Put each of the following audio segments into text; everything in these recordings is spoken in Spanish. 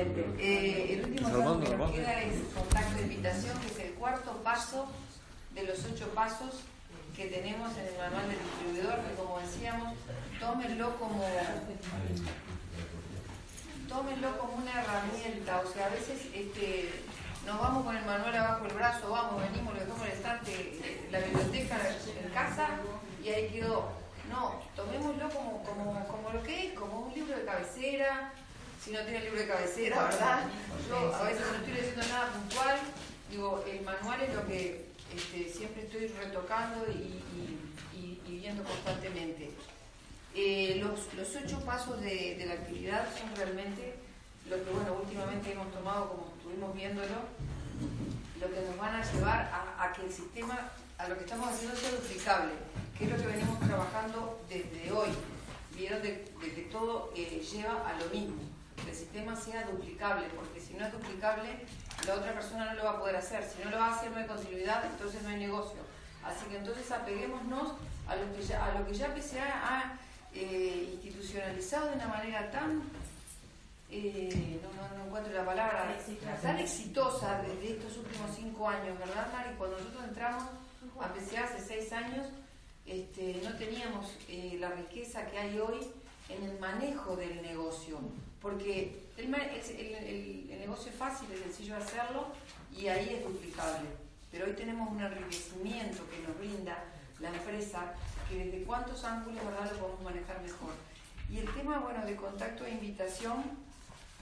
Eh, el último paso que nos queda es contacto de invitación, que es el cuarto paso de los ocho pasos que tenemos en el manual del distribuidor, que como decíamos, tómenlo como tómenlo como una herramienta, o sea, a veces este, nos vamos con el manual abajo del brazo, vamos, venimos, lo dejamos en el estante, la biblioteca en casa y ahí quedó. No, tomémoslo como, como, como lo que es, como un libro de cabecera, si no tiene libro de cabecera, ¿verdad? Yo a veces no estoy diciendo nada puntual, digo, el manual es lo que este, siempre estoy retocando y, viendo constantemente. Eh, los, los, ocho pasos de, la actividad son realmente lo que, bueno, últimamente hemos tomado, como estuvimos viéndolo, lo que nos van a llevar a, que el sistema, a lo que estamos haciendo sea duplicable, que es lo que venimos trabajando desde hoy. Vieron de, que todo eh, lleva a lo mismo el sistema sea duplicable, porque si no es duplicable, la otra persona no lo va a poder hacer. Si no lo va a hacer, no hay continuidad, entonces no hay negocio. Así que entonces apeguémonos a lo que ya, a lo que ya PCA ha eh, institucionalizado de una manera tan, eh, no, encuentro la palabra, tan exitosa desde estos últimos cinco años, ¿verdad, Mari? Cuando nosotros entramos a PCA hace seis años, este, no teníamos eh, la riqueza que hay hoy en el manejo del negocio porque el, negocio es fácil, es sencillo hacerlo y ahí es duplicable. Pero hoy tenemos un enriquecimiento que nos brinda la empresa, que desde cuántos ángulos ¿verdad? lo podemos manejar mejor. Y el tema bueno, de contacto e invitación,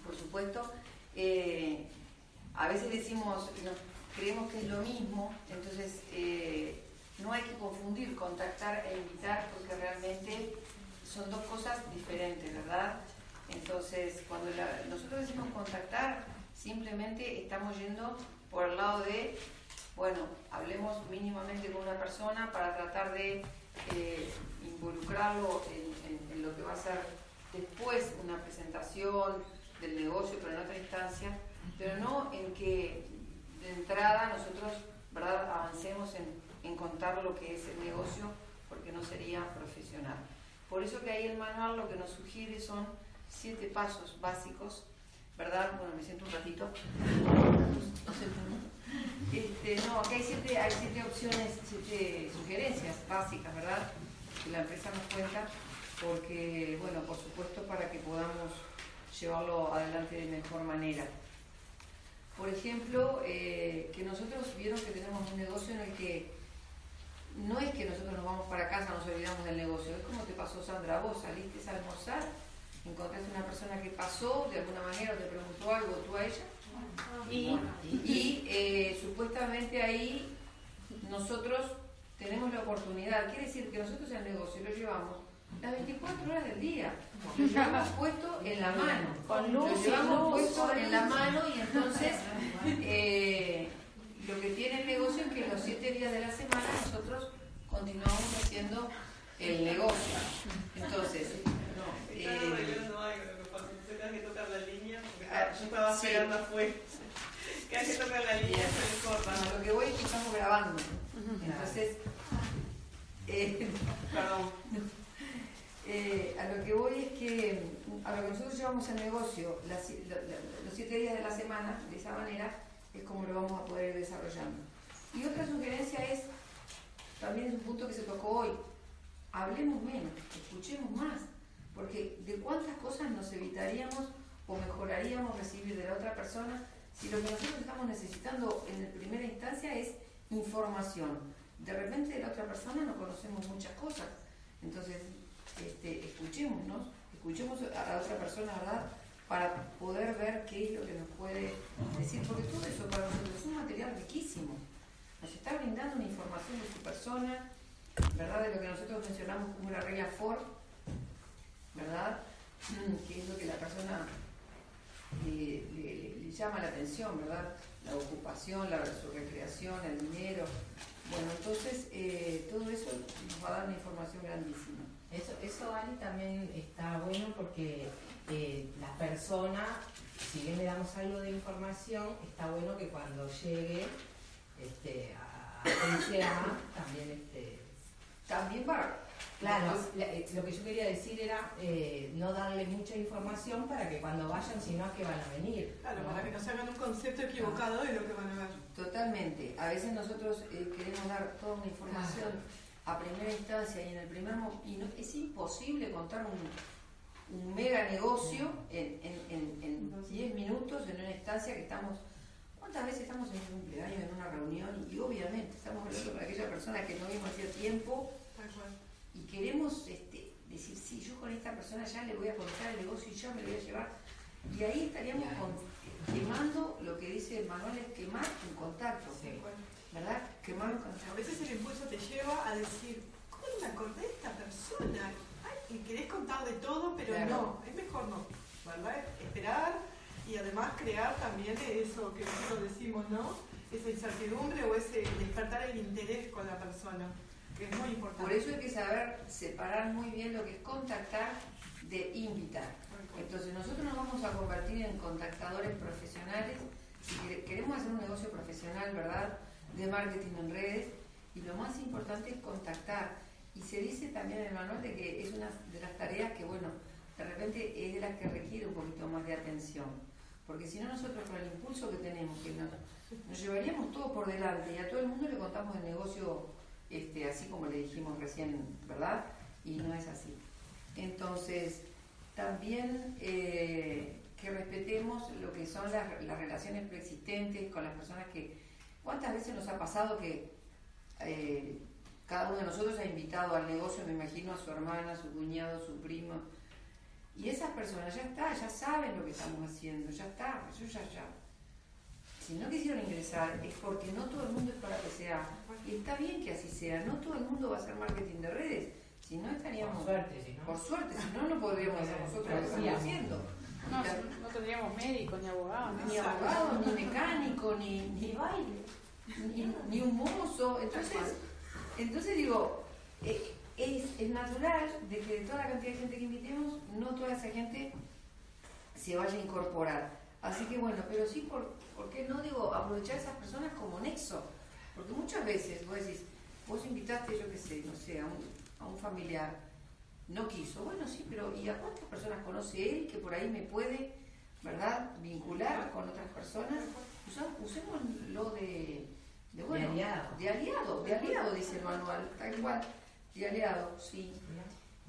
por supuesto, eh, a veces decimos, creemos que es lo mismo, entonces eh, no hay que confundir contactar e invitar porque realmente son dos cosas diferentes, ¿verdad? Entonces, cuando nosotros decimos contactar, simplemente estamos yendo por el lado de, bueno, hablemos mínimamente con una persona para tratar de eh, involucrarlo en, lo que va a ser después una presentación del negocio, pero en otra instancia, pero no en que de entrada nosotros ¿verdad? avancemos en, en contar lo que es el negocio, porque no sería profesional. Por eso que ahí el manual lo que nos sugiere son siete pasos básicos, ¿verdad? Bueno, me siento un ratito. Este, no, aquí hay siete, hay siete opciones, siete sugerencias básicas, ¿verdad? Que la empresa nos cuenta, porque, bueno, por supuesto, para que podamos llevarlo adelante de mejor manera. Por ejemplo, eh, que nosotros vieron que tenemos un negocio en el que no es que nosotros nos vamos para casa, nos olvidamos del negocio, es como te pasó Sandra, vos saliste a almorzar encontraste una persona que pasó de alguna manera o te preguntó algo tú a ella y, eh, supuestamente ahí nosotros tenemos la oportunidad, quiere decir que nosotros el negocio lo llevamos las 24 horas del día, lo llevamos puesto en la mano, lo llevamos puesto en la mano y entonces eh, lo que tiene el negocio es que los 7 días de la semana nosotros continuamos haciendo el negocio. Entonces, no. Eh, no hay, tengas que tocar la línea, porque ah, esperando afuera. Que tocar la línea, se corta. No, lo que voy es que estamos grabando. Entonces, eh, perdón. Eh, a lo que voy es que a lo que nosotros llevamos el negocio las, los siete días de la semana, de esa manera, es como lo vamos a poder ir desarrollando. Y otra sugerencia es, también es un punto que se tocó hoy, hablemos menos, escuchemos más, porque de cuántas cosas nos evitaríamos o mejoraríamos recibir de la otra persona si lo que nosotros estamos necesitando en primera instancia es información. De repente de la otra persona no conocemos muchas cosas, entonces este, escuchémonos, escuchemos a la otra persona, ¿verdad? Para poder ver qué es lo que nos puede decir, porque todo eso para nosotros es un material riquísimo. Nos está brindando una información de su persona, ¿verdad? De lo que nosotros mencionamos como una regla Ford, ¿verdad? Que es lo que la persona le, llama la atención, ¿verdad? La ocupación, la, su recreación, el dinero. Bueno, entonces eh, todo eso nos va a dar una información grandísima. Eso, eso Ali, también está bueno porque eh, la persona, si bien le damos algo de información, está bueno que cuando llegue este, a, a también este, también para, Claro, eh, lo que yo quería decir era eh, no darle mucha información para que cuando vayan, sino a que van a venir. Claro, para que no se hagan un concepto equivocado de lo que van a ver. Totalmente. A veces nosotros eh, queremos dar toda una información a primera instancia y en el primer momento. Y no, es imposible contar un, un mega negocio en 10 minutos en una instancia que estamos. ¿Cuántas veces estamos en un cumpleaños, en una reunión? Y, obviamente estamos hablando con aquella persona que no vimos hacía tiempo y queremos este, decir, sí, yo con esta persona ya le voy a contar el negocio y ya me lo voy a llevar. Y ahí estaríamos quemando, lo que dice Manuel es quemar un contacto. ¿Verdad? Quemar un contacto. A veces el impulso te lleva a decir, ¿cómo no me acordé de esta persona? Ay, y querés contar de todo, pero no, es mejor no. ¿Verdad? Esperar y además crear también eso que nosotros decimos, ¿no? Esa incertidumbre o ese despertar el interés con la persona. Por eso hay que saber separar muy bien lo que es contactar de invitar. Entonces nosotros nos vamos a convertir en contactadores profesionales si queremos hacer un negocio profesional, ¿verdad? De marketing en redes y lo más importante es contactar. Y se dice también en el manual de que es una de las tareas que, bueno, de repente es de las que requiere un poquito más de atención. Porque si no nosotros con el impulso que tenemos, que nos, nos llevaríamos todo por delante y a todo el mundo le contamos el negocio este, así como le dijimos recién, ¿verdad? Y no es así. Entonces, también eh, que respetemos lo que son las, relaciones preexistentes con las personas que... ¿Cuántas veces nos ha pasado que eh, cada uno de nosotros ha invitado al negocio, me imagino, a su hermana, a su cuñado, a su primo? Y esas personas ya está, ya saben lo que estamos haciendo, ya está, eso ya, ya si no quisieron ingresar es porque no todo el mundo es para que sea. Y está bien que así sea, no todo el mundo va a hacer marketing de redes. Si no estaríamos. Por suerte, si no. Por suerte, si no, no podríamos hacer nosotros lo que estamos haciendo. No, no tendríamos médicos, ni abogados. Ni abogados, ni mecánico, ni, ni baile, ni, un mozo. Entonces, entonces digo, eh, es, es natural de que de toda la cantidad de gente que invitemos, no toda esa gente se vaya a incorporar. Así que bueno, pero sí por, ¿por qué no digo aprovechar a esas personas como nexo? Porque muchas veces vos decís, vos invitaste, yo qué sé, no sé, a un, a un familiar, no quiso, bueno sí, pero ¿y a cuántas personas conoce él que por ahí me puede, verdad, vincular con otras personas? usémoslo de, de, bueno, de aliado. de aliado, de aliado, dice el manual, tal cual, de aliado, sí,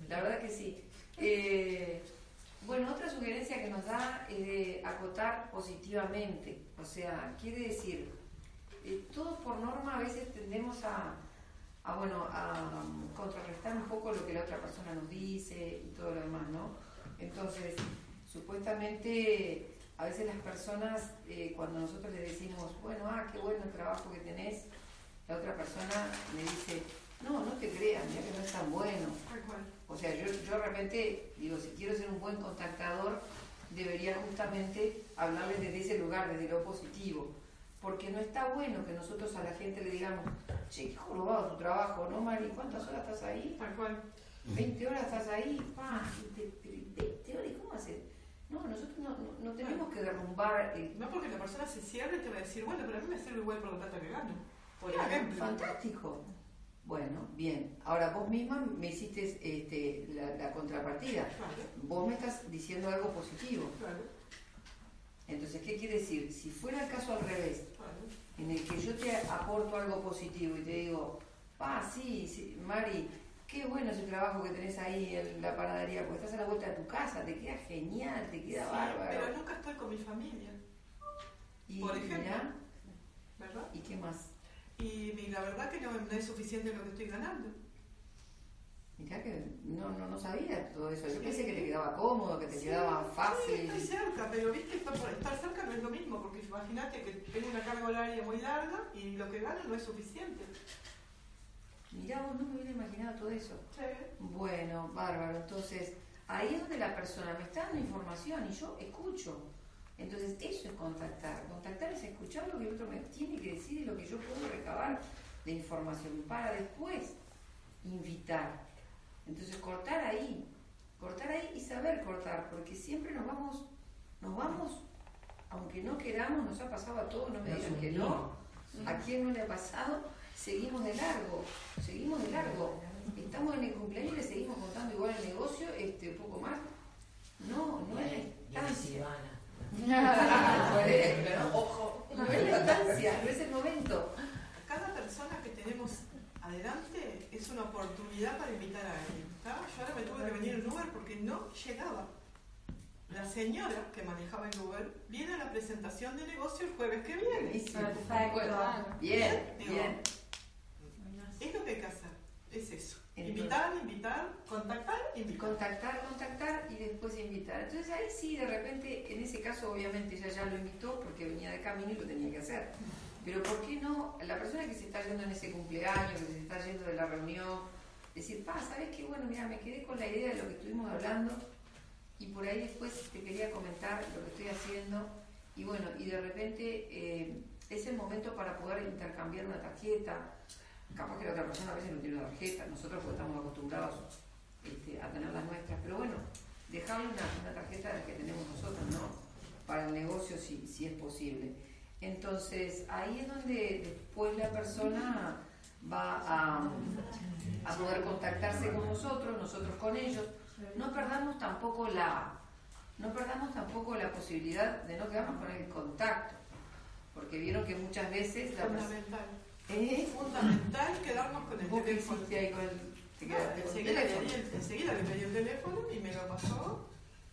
la verdad que sí. Eh, bueno, otra sugerencia que nos da es de acotar positivamente, o sea, quiere decir, eh, todos por norma a veces tendemos a, bueno, a contrarrestar un poco lo que la otra persona nos dice y todo lo demás, ¿no? Entonces, supuestamente, a veces las personas, eh, cuando nosotros les decimos, bueno, ah, qué bueno el trabajo que tenés, la otra persona le dice, no, no te creas, ya que no es tan bueno. O sea, yo, yo de repente digo, si quiero ser un buen contactador, debería justamente hablarles desde ese lugar, desde lo positivo. Porque no está bueno que nosotros a la gente le digamos, che, qué jorobado tu trabajo, ¿no, Mari? ¿Cuántas horas estás ahí? Tal cual. 20 horas estás ahí, pa, 20 horas, ¿y cómo haces? No, nosotros no, no, tenemos que derrumbar. No, porque la persona se cierra y te va a decir, bueno, pero a mí me sirve igual por la plata que gano. Por ejemplo. Fantástico. Bueno, bien. Ahora vos misma me hiciste este, la, contrapartida. Vos me estás diciendo algo positivo. Entonces, ¿qué quiere decir? Si fuera el caso al revés, en el que yo te aporto algo positivo y te digo, ah, sí, sí, Mari, qué bueno ese trabajo que tenés ahí en la panadería, porque estás a la vuelta de tu casa, te queda genial, te queda bárbaro. Pero nunca estoy con mi familia. Y, Por ejemplo. ¿verdad? ¿Y qué más? Y, la verdad que no, es suficiente lo que estoy ganando. Mirá que no, no, no sabía todo eso. Yo pensé que te quedaba cómodo, que te quedaba fácil. Sí, estoy cerca, pero viste, estar, estar cerca no es lo mismo, porque imagínate que tengo una carga horaria muy larga y lo que gano no es suficiente. Mirá, vos no me hubiera imaginado todo eso. Sí. Bueno, bárbaro. Entonces, ahí es donde la persona me está dando información y yo escucho. Entonces, eso es contactar. Contactar es escuchar lo que el otro me tiene que decir y lo que yo puedo recabar de información para después invitar. Entonces, cortar ahí, cortar ahí y saber cortar, porque siempre nos vamos, nos vamos, aunque no queramos, nos ha pasado a todos, no me digan que no, a quién no le ha pasado, seguimos de largo, seguimos de largo. estamos en el cumpleaños y le seguimos contando igual el negocio, este, un poco más. No, no es la instancia. Ojo, no es la instancia, no es el momento. Cada persona que tenemos adelante es una oportunidad para invitar a alguien. Yo ahora me tuve que venir en Uber porque no llegaba. La señora que manejaba el Uber viene a la presentación de negocio el jueves que viene. Perfecto. Bien, bien. Es lo que hay que hacer, es eso. Invitar, invitar, contactar, invitar. Contactar, contactar y después invitar. Entonces ahí sí, de repente, en ese caso obviamente ella ya lo invitó porque venía de camino y lo tenía que hacer. Pero ¿por qué no la persona que se está yendo en ese cumpleaños, que se está yendo de la reunión, decir, pa, ¿sabes qué? Bueno, mira, me quedé con la idea de lo que estuvimos hablando y por ahí después te quería comentar lo que estoy haciendo y bueno, y de repente eh, es el momento para poder intercambiar una tarjeta. Capaz que la otra persona a veces no tiene tarjeta, nosotros pues estamos acostumbrados este, a tener las nuestras, pero bueno, dejarle una, tarjeta la que tenemos nosotros, ¿no? Para el negocio si, es posible. Entonces, ahí es donde después la persona va a, poder contactarse con nosotros, nosotros con ellos. No perdamos tampoco la, no perdamos tampoco la posibilidad de no quedarnos con el contacto, porque vieron que muchas veces la es fundamental quedarnos con el teléfono. Ahí con el, enseguida, le pedí el teléfono y me lo pasó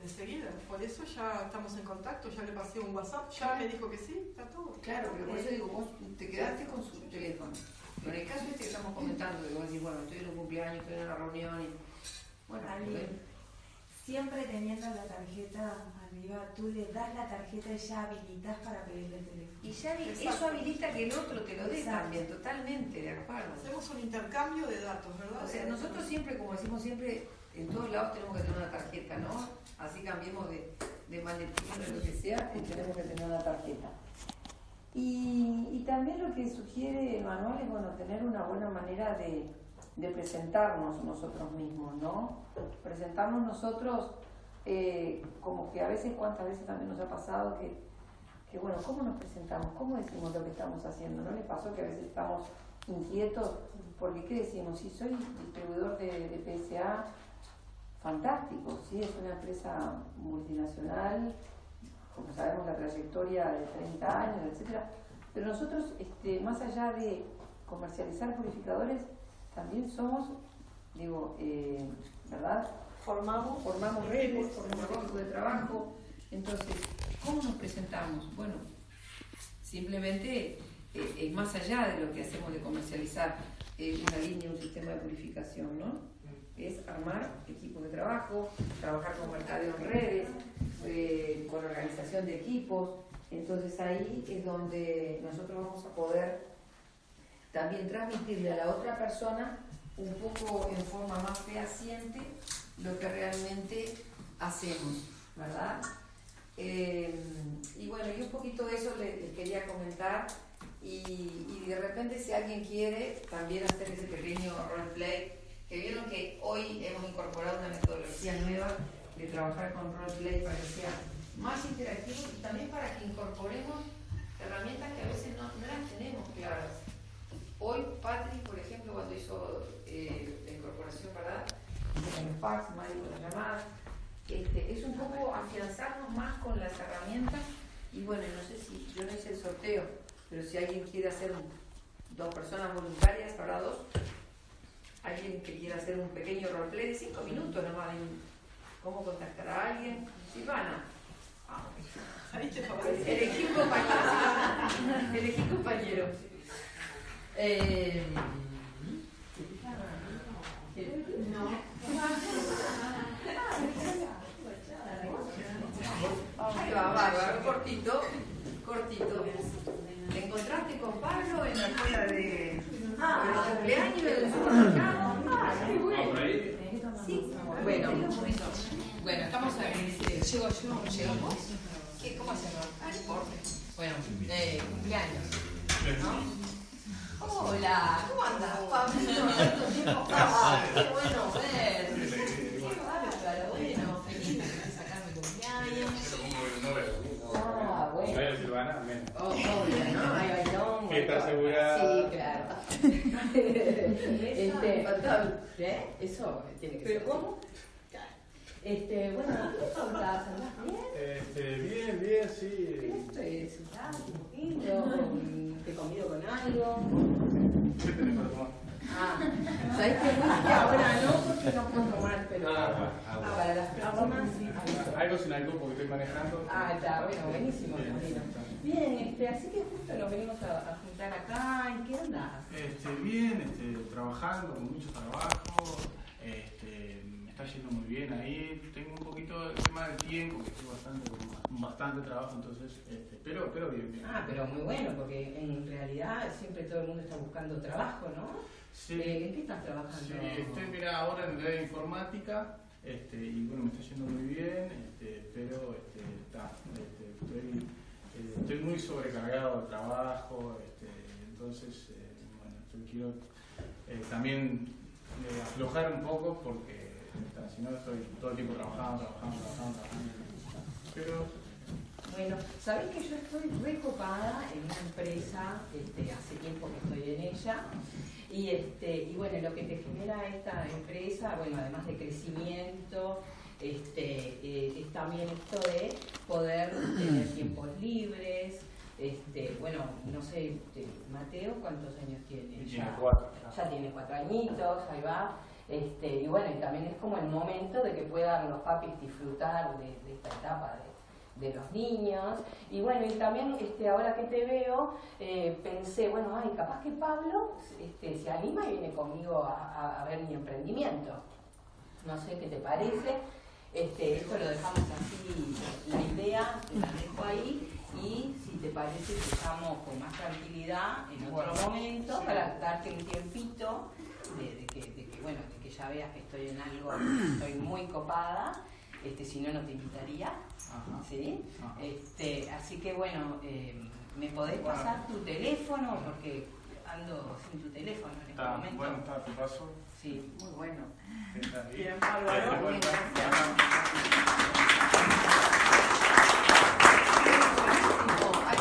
enseguida. Por eso ya estamos en contacto, ya le pasé un WhatsApp, ya me dijo que sí, está todo. Claro, pero por eso digo, vos te quedaste con su teléfono. Pero en el caso este que estamos comentando, que vos decís, bueno, estoy en un cumpleaños, estoy en una reunión y. Bueno, siempre teniendo la tarjeta arriba, tú le das la tarjeta y ya habilitas para pedirle el teléfono. Y ya eso habilita que el otro te lo dé también, totalmente, de acuerdo. Hacemos un intercambio de datos, ¿verdad? O sea, nosotros siempre, como decimos siempre, en todos lados tenemos que tener una tarjeta, ¿no? Así cambiemos de, de maletín o lo que sea, y tenemos que tener una tarjeta. Y, y, también lo que sugiere el manual es bueno, tener una buena manera de, de presentarnos nosotros mismos, ¿no? Presentarnos nosotros eh, como que a veces, cuántas veces también nos ha pasado que, que, bueno, ¿cómo nos presentamos? ¿Cómo decimos lo que estamos haciendo? ¿No les pasó que a veces estamos inquietos? Porque, ¿qué decimos? Si soy distribuidor de, PSA, fantástico, ¿sí? Es una empresa multinacional, como sabemos la trayectoria de 30 años, etc. Pero nosotros, este, más allá de comercializar purificadores, también somos, digo, eh, ¿verdad? Formamos, formamos redes, formamos equipos de trabajo. Entonces, ¿cómo nos presentamos? Bueno, simplemente eh, más allá de lo que hacemos de comercializar eh, una línea, un sistema de purificación, ¿no? Es armar equipos de trabajo, trabajar con mercadeo en redes, con organización de equipos. Entonces ahí es donde nosotros vamos a poder también transmitirle a la otra persona un poco en forma más fehaciente lo que realmente hacemos, ¿verdad? Eh, y bueno, y un poquito de eso les, quería comentar y, de repente si alguien quiere también hacer ese pequeño roleplay, que vieron que hoy hemos incorporado una metodología nueva de trabajar con roleplay para que sea más interactivo y también para que incorporemos herramientas que a veces no, no las tenemos claras. Hoy Patrick, por ejemplo, cuando hizo eh, la incorporación, ¿verdad? Con el fax, con las llamadas, este, es un poco afianzarnos más con las herramientas y bueno, no sé si yo no hice el sorteo, pero si alguien quiere hacer dos personas voluntarias para dos, alguien que quiera hacer un pequeño roleplay de cinco minutos nomás en cómo contactar a alguien, Silvana. Ah, elegí un compañero. elegí compañero. Eh, no. Ahí va, bárbaro, cortito, cortito. ¿Te encontraste con Pablo en la escuela de, cumpleaños del supermercado? Ah, qué bueno. Sí, bueno, bueno, estamos en ¿Llego yo? ¿Llegamos? ¿Qué, ¿Cómo hacemos? Ah, Bueno, eh, cumpleaños. ¿No? Hola, ¿cómo andas, Pablito? ¿Cuánto tiempo? Ah, qué bueno ver. Qué bárbaro, bueno, feliz de sacar mi cumpleaños. Ah, bueno. Silvana, menos. Oh, obvio, ¿no? Sí, claro. este. ¿eh? Eso tiene que ¿Pero ser. cómo? Este, bueno, ¿qué te contás? ¿Andás bien? Este, bien, bien, sí. ¿Querés eh, sentarte un poquito? con- ¿Te convido con algo? ¿Qué tenés para tomar? Ah, ¿sabés qué? Whisky ahora no, porque no puedo tomar, pero Ah, ah, para las próximas sí. Algo sin alcohol porque estoy manejando. Ah, está, bueno, buenísimo, Bien. Bien, este, así que justo nos venimos a, a juntar acá. ¿En qué andás? Este, bien, este, trabajando con mucho trabajo. Está yendo muy bien ahí. Tengo un poquito el tema del tiempo, que estoy bastante, bastante trabajo, entonces, este, pero, pero bien, bien. Ah, pero muy bueno, porque en realidad siempre todo el mundo está buscando trabajo, ¿no? Sí, Eh, ¿En qué estás trabajando? sí, estoy mira, ahora en el área de informática. Este, y bueno, me está yendo muy bien, este, pero este, está, este, estoy, eh, estoy muy sobrecargado de trabajo, este, entonces eh, bueno, yo quiero eh, también eh, aflojar un poco porque si no estoy todo el tiempo trabajando, trabajando, trabajando, trabajando. Pero Bueno, sabés que yo estoy recopada en una empresa, este, hace tiempo que estoy en ella, y, este, y bueno, lo que te genera esta empresa, bueno, además de crecimiento, este, eh, es también esto de poder tener tiempos libres, este, bueno, no sé, este, Mateo, ¿cuántos años tiene? tiene Ya- cuatro. ya tiene cuatro añitos, ahí va. Este, y bueno, y también es como el momento de que puedan los papis disfrutar de, de esta etapa de, de los niños. Y bueno, y también este, ahora que te veo, eh, pensé, bueno, ay, capaz que Pablo este, se anima y viene conmigo a, a- a ver mi emprendimiento. No sé qué te parece. Este, esto lo dejamos así, la idea te la dejo ahí y si te parece llamo con más tranquilidad en otro Bueno, momento sí. para darte un tiempito de, de que, de que, bueno, ya veas que estoy en algo, estoy muy copada, este, si no, no te invitaría, Ajá. ¿sí? Ajá. Este, así que bueno, eh, ¿me podés Bueno. pasar tu teléfono? Porque ando sin tu teléfono en este momento. bueno, está, te paso. Sí. Muy bueno. Bien.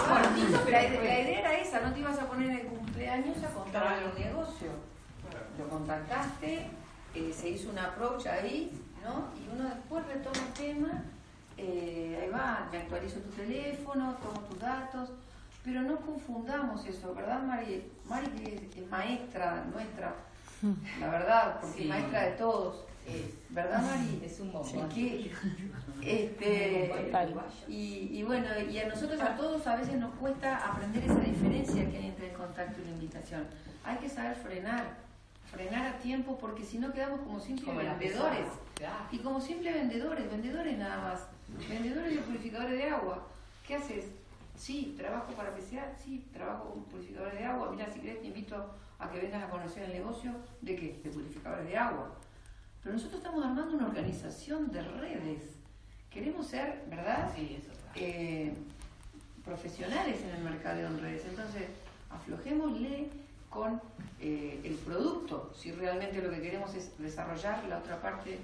Cortito, pero la, idea era esa, no te ibas a poner en el cumpleaños a contar un negocio. Lo contactaste, eh, se hizo un approach ahí, ¿no? Y uno después retoma el tema, eh, ahí va, me actualizo tu teléfono, tomo tus datos, pero no confundamos eso, ¿verdad, Mari? Mari que es, es maestra nuestra, la verdad, porque Sí. es maestra de todos, Es, ¿verdad, Mari? es un bombón. que, este, y, y bueno, y a nosotros a todos a veces nos cuesta aprender esa diferencia que hay entre el contacto y la invitación. Hay que saber frenar, frenar a tiempo porque si no quedamos como simples Como vendedores. pesada. Y como simples vendedores, vendedores nada más. Vendedores de purificadores de agua. ¿Qué haces? Sí, trabajo para PCA, sí, trabajo con purificadores de agua. Mira, si querés te invito a que vengas a conocer el negocio de qué? De purificadores de agua. Pero nosotros estamos armando una organización de redes. Queremos ser, ¿verdad? Sí, eso claro. eh, profesionales en el mercadeo en redes. Entonces, aflojémosle con eh, el producto, si realmente lo que queremos es desarrollar la otra parte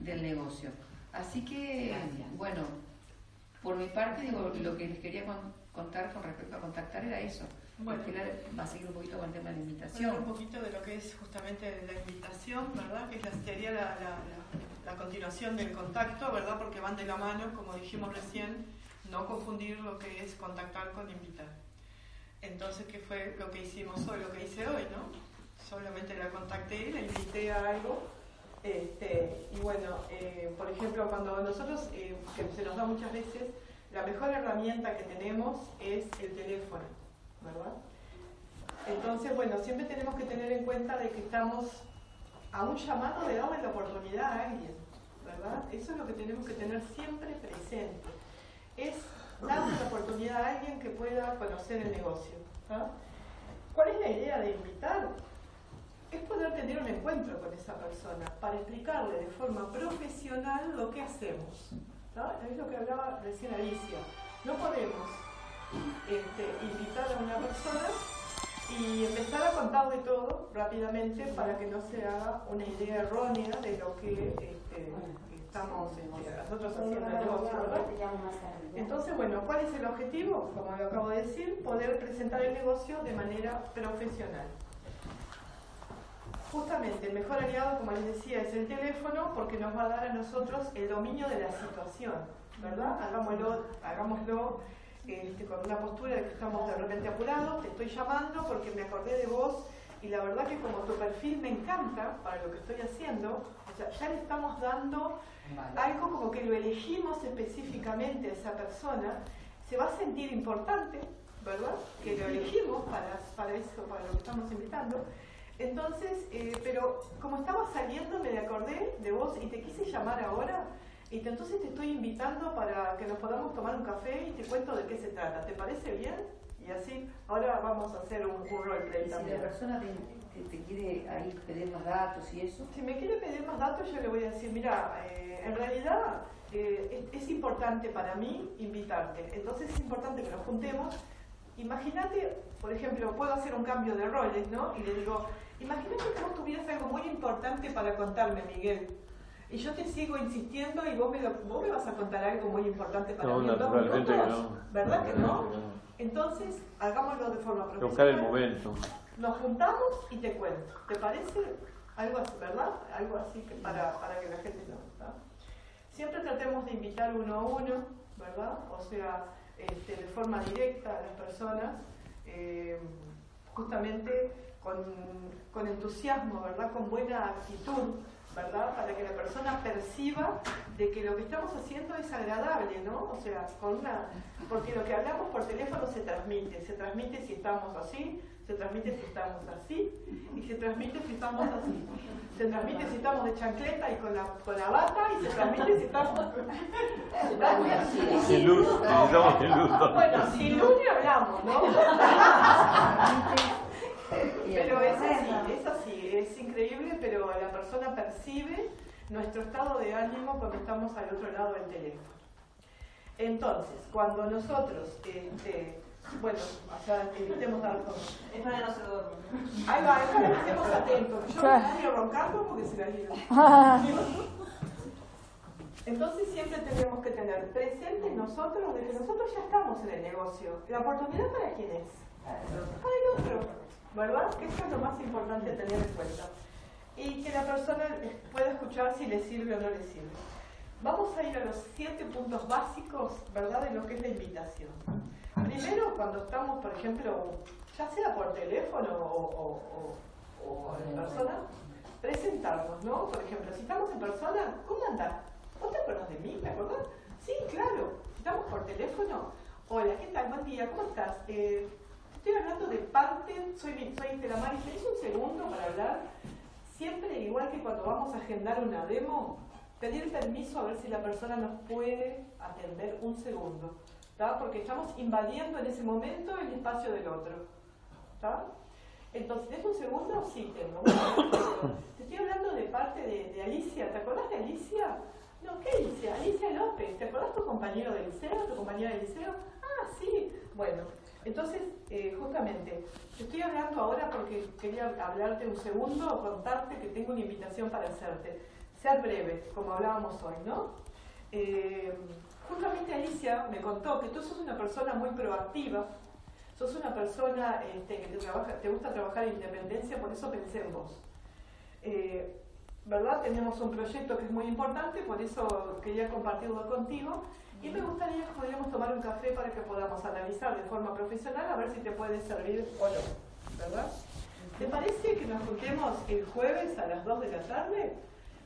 del negocio. Así que, Gracias. bueno, por mi parte, digo, lo que les quería con- contar con respecto a contactar era eso. Bueno. Va a seguir un poquito con el tema de la Hablar un invitación. poquito de lo que es justamente la invitación, ¿verdad? Que sería la, la- la- la continuación del contacto, ¿verdad? Porque van de la mano, como dijimos recién, no confundir lo que es contactar con invitar. Entonces, ¿qué fue lo que hicimos hoy? Lo que hice hoy, ¿no? Solamente la contacté, la invité a algo. Este, y bueno, eh, por ejemplo, cuando nosotros, eh, que se nos da muchas veces, la mejor herramienta que tenemos es el teléfono, ¿verdad? Entonces, bueno, siempre tenemos que tener en cuenta de que estamos a un llamado de darle la oportunidad a alguien, ¿verdad? Eso es lo que tenemos que tener siempre presente. Es darle la oportunidad a alguien que pueda conocer el negocio. ¿ah? ¿Cuál es la idea de invitar? Es poder tener un encuentro con esa persona para explicarle de forma profesional lo que hacemos. ¿tá? Es lo que hablaba recién Alicia. No podemos este, invitar a una persona y empezar a contar de todo rápidamente para que no se haga una idea errónea de lo que este, estamos este, nosotros haciendo el negocio, ¿verdad? Entonces, bueno, ¿cuál es el objetivo? Como lo acabo de decir, poder presentar el negocio de manera profesional. justamente el mejor aliado, como les decía, es el teléfono porque nos va a dar a nosotros el dominio de la situación, ¿verdad? Hagámoslo, hagámoslo este, con una postura de que estamos de repente apurados, te estoy llamando porque me acordé de vos y la verdad que como tu perfil me encanta para lo que estoy haciendo, o sea, ya le estamos dando algo como que lo elegimos específicamente a esa persona, se va a sentir importante, ¿verdad? Que lo elegimos para, para eso, para lo que estamos invitando. Entonces, eh, pero como estaba saliendo me acordé de vos y te quise llamar ahora, y te, entonces te estoy invitando para que nos podamos tomar un café y te cuento de qué se trata. ¿Te parece bien? Y así, ahora vamos a hacer un, un roleplay también. Si la persona te, te, quiere ahí pedir más datos y eso. Si me quiere pedir más datos, yo le voy a decir, mira, eh, en realidad eh, es, es, importante para mí invitarte. Entonces es importante que nos juntemos. Imagínate, por ejemplo, puedo hacer un cambio de roles, ¿no? Y le digo, imagínate que vos tuvieras algo muy importante para contarme, Miguel y yo te sigo insistiendo y vos me, lo, vos me vas a contar algo muy importante para no, mí minutos, no. ¿verdad que no? Entonces, hagámoslo de forma profesional. Buscar el momento. Nos juntamos y te cuento. ¿Te parece? Algo así, ¿verdad? Algo así que para, para que la gente lo ¿verdad? Siempre tratemos de invitar uno a uno, ¿verdad? O sea, este, de forma directa a las personas, eh, justamente con, con entusiasmo, ¿verdad? Con buena actitud ¿verdad? Para que la persona perciba de que lo que estamos haciendo es agradable, ¿no? O sea, con una, porque lo que hablamos por teléfono se transmite, se transmite si estamos así, se transmite si estamos así, y se transmite si estamos así. Se transmite si estamos de chancleta y con la, con la bata, y se transmite si estamos... Sin luz, necesitamos sin luz. Bueno, sin luz ni hablamos, ¿no? Pero es así, es así, es increíble, pero la persona percibe nuestro estado de ánimo cuando estamos al otro lado del teléfono. Entonces, cuando nosotros, este, bueno, o sea, evitemos dar Es para no se duerme. Ahí va, es para que estemos atentos. Yo me quiero roncando porque se la lío. Entonces siempre tenemos que tener presente nosotros de que nosotros ya estamos en el negocio. ¿La oportunidad para quién es? Para el otro. ¿Verdad? Que eso es lo más importante tener en cuenta. Y que la persona pueda escuchar si le sirve o no le sirve. Vamos a ir a los siete puntos básicos, ¿verdad?, de lo que es la invitación. Primero, cuando estamos, por ejemplo, ya sea por teléfono o, en persona, presentarnos, ¿no? Por ejemplo, si estamos en persona, ¿cómo andás? ¿Vos te acuerdas de mí? ¿Me acordás? Sí, claro. Si estamos por teléfono, hola, ¿qué tal? Buen día, ¿cómo estás? Eh, Estoy hablando de parte, soy, soy Telamari, ¿tenéis un segundo para hablar? Siempre, igual que cuando vamos a agendar una demo, pedir permiso a ver si la persona nos puede atender un segundo, ¿tá? porque estamos invadiendo en ese momento el espacio del otro. ¿tá? Entonces, ¿tienes un segundo? Sí, tengo. te estoy hablando de parte de, de, Alicia. ¿Te acordás de Alicia? No, ¿qué Alicia? Alicia López. ¿Te acordás tu compañero de liceo, tu compañera de liceo? Ah, sí. Bueno, entonces, eh, justamente, te estoy hablando ahora porque quería hablarte un segundo, contarte que tengo una invitación para hacerte. Ser breve, como hablábamos hoy, ¿no? Eh, justamente Alicia me contó que tú sos una persona muy proactiva, sos una persona este, que te gusta trabajar en independencia, por eso pensé en vos. Eh, ¿Verdad? Tenemos un proyecto que es muy importante, por eso quería compartirlo contigo y me gustaría que podríamos tomar un café para que podamos analizar de forma profesional a ver si te puede servir o no, ¿verdad? ¿Te parece que nos juntemos el jueves a las 2 de la tarde?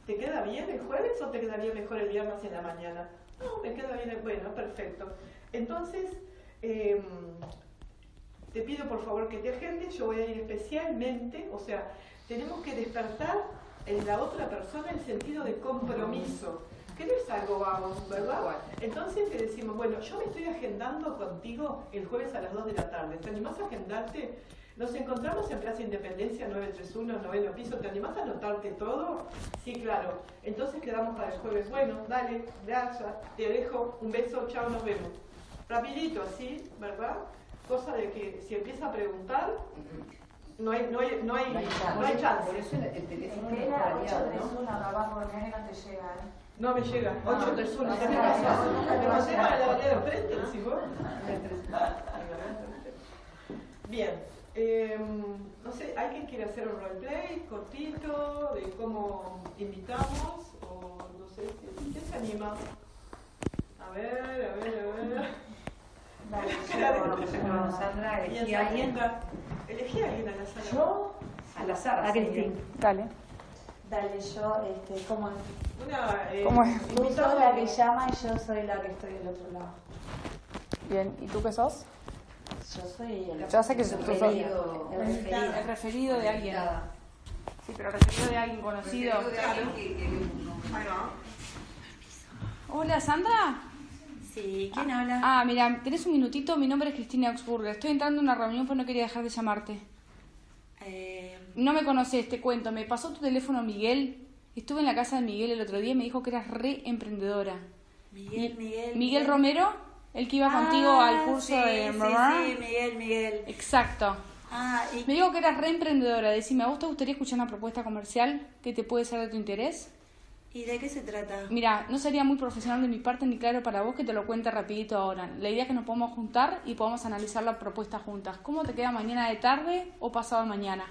¿Te queda bien el jueves o te quedaría mejor el viernes en la mañana? No, me queda bien, bueno, perfecto. Entonces, eh, te pido por favor que te agendes, yo voy a ir especialmente, o sea, tenemos que despertar en la otra persona el sentido de compromiso que no es algo vago, ¿verdad? Entonces le decimos, bueno, yo me estoy agendando contigo el jueves a las 2 de la tarde. ¿Te animás a agendarte? Nos encontramos en Plaza Independencia 931, noveno piso. ¿Te animás a anotarte todo? Sí, claro. Entonces quedamos para el jueves. Bueno, dale, gracias, te dejo, un beso, chao, nos vemos. Rapidito, así, ¿verdad? Cosa de que si empieza a preguntar, no hay, no hay, no hay, no hay chance. Por eso el teléfono es era 831, no abajo, no te llega, ¿eh? No me llega. 8 personas. ¿Qué me pasa? Me pasé para la vereda de frente, decís vos. Bien. eh, no sé, ¿alguien quiere hacer un roleplay cortito de cómo invitamos? O no sé, ¿quién se anima? A ver, a ver, a ver. Vale, Yo, Sandra, elegí a alguien. Elegí a alguien a la sala. Yo, Al azar. a Cristín. Dale. Dale, yo, este, ¿cómo es? Una, eh, ¿Cómo es? Tú sos la que llama y yo soy la que estoy del otro lado. Bien, ¿y tú qué sos? Yo soy el Ya sé que tú sos referido. el referido. el referido de alguien. Sí, pero referido de alguien conocido. Referido de alguien que- que va. Hola, Sandra. Sí, ¿quién habla? Ah, mira, ¿tenés un minutito? Mi nombre es Cristina Augsburger. Estoy entrando en una reunión, pero no quería dejar de llamarte. No me conoces, te cuento. Me pasó tu teléfono Miguel. Estuve en la casa de Miguel el otro día y me dijo que eras re emprendedora. Miguel, Miguel. Miguel Romero, el que iba Ah, contigo al curso sí, de sí, sí, Miguel, Miguel. Exacto. Ah, y Me dijo que eras re emprendedora. Decime, ¿a vos te gustaría escuchar una propuesta comercial que te puede ser de tu interés? ¿Y de qué se trata? Mira, no sería muy profesional de mi parte ni claro para vos que te lo cuente rapidito ahora. La idea es que nos podamos juntar y podamos analizar la propuesta juntas. ¿Cómo te queda mañana de tarde o pasado mañana?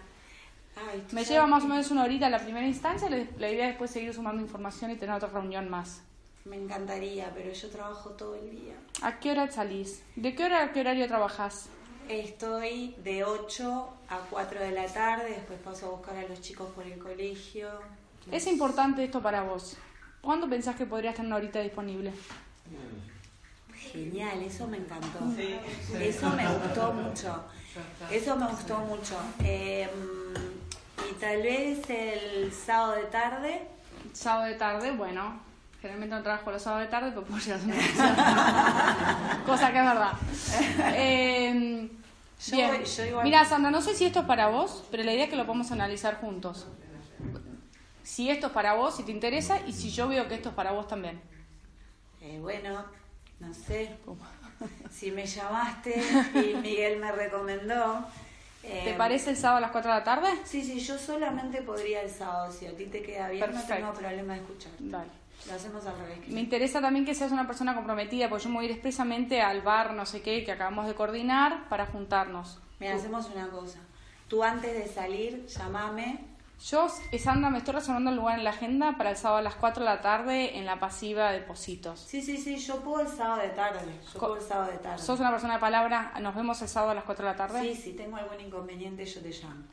Ay, ¿tú Me lleva más o menos una horita la primera instancia, la la idea es después seguir sumando información y tener otra reunión más. Me encantaría, pero yo trabajo todo el día. ¿A qué hora salís? ¿De qué hora a qué horario trabajas? Estoy de 8 a 4 de la tarde, después paso a buscar a los chicos por el colegio. Es importante esto para vos. ¿Cuándo pensás que podrías tener una horita disponible? Genial, eso me encantó. Sí. Eso me gustó mucho. Eso me gustó mucho. Eh, y tal vez el sábado de tarde. Sábado de tarde, bueno, generalmente no trabajo los sábados de tarde, pero puedo llegar a una cosa que es verdad. Eh, Yo bien. yo igual- Mira, Sandra, no sé si esto es para vos, pero la idea es que lo podamos analizar juntos. Si esto es para vos, si te interesa, y si yo veo que esto es para vos también. Eh, bueno, no sé. Si me llamaste y Miguel me recomendó. Eh, ¿Te parece el sábado a las 4 de la tarde? Sí, sí, yo solamente podría el sábado. Si a ti te queda bien, no Perfecto. tengo problema de escuchar. Dale. Lo hacemos al revés. Me interesa también que seas una persona comprometida, porque yo me voy a ir expresamente al bar, no sé qué, que acabamos de coordinar para juntarnos. Mira, hacemos una cosa. Tú antes de salir, llamame. Yo, Sandra, me estoy reservando el lugar en la agenda para el sábado a las 4 de la tarde en la pasiva de Positos. Sí, sí, sí, yo puedo el sábado de tarde. Yo Co- puedo el sábado de tarde. ¿Sos una persona de palabra? ¿Nos vemos el sábado a las 4 de la tarde? Sí, si tengo algún inconveniente, yo te llamo.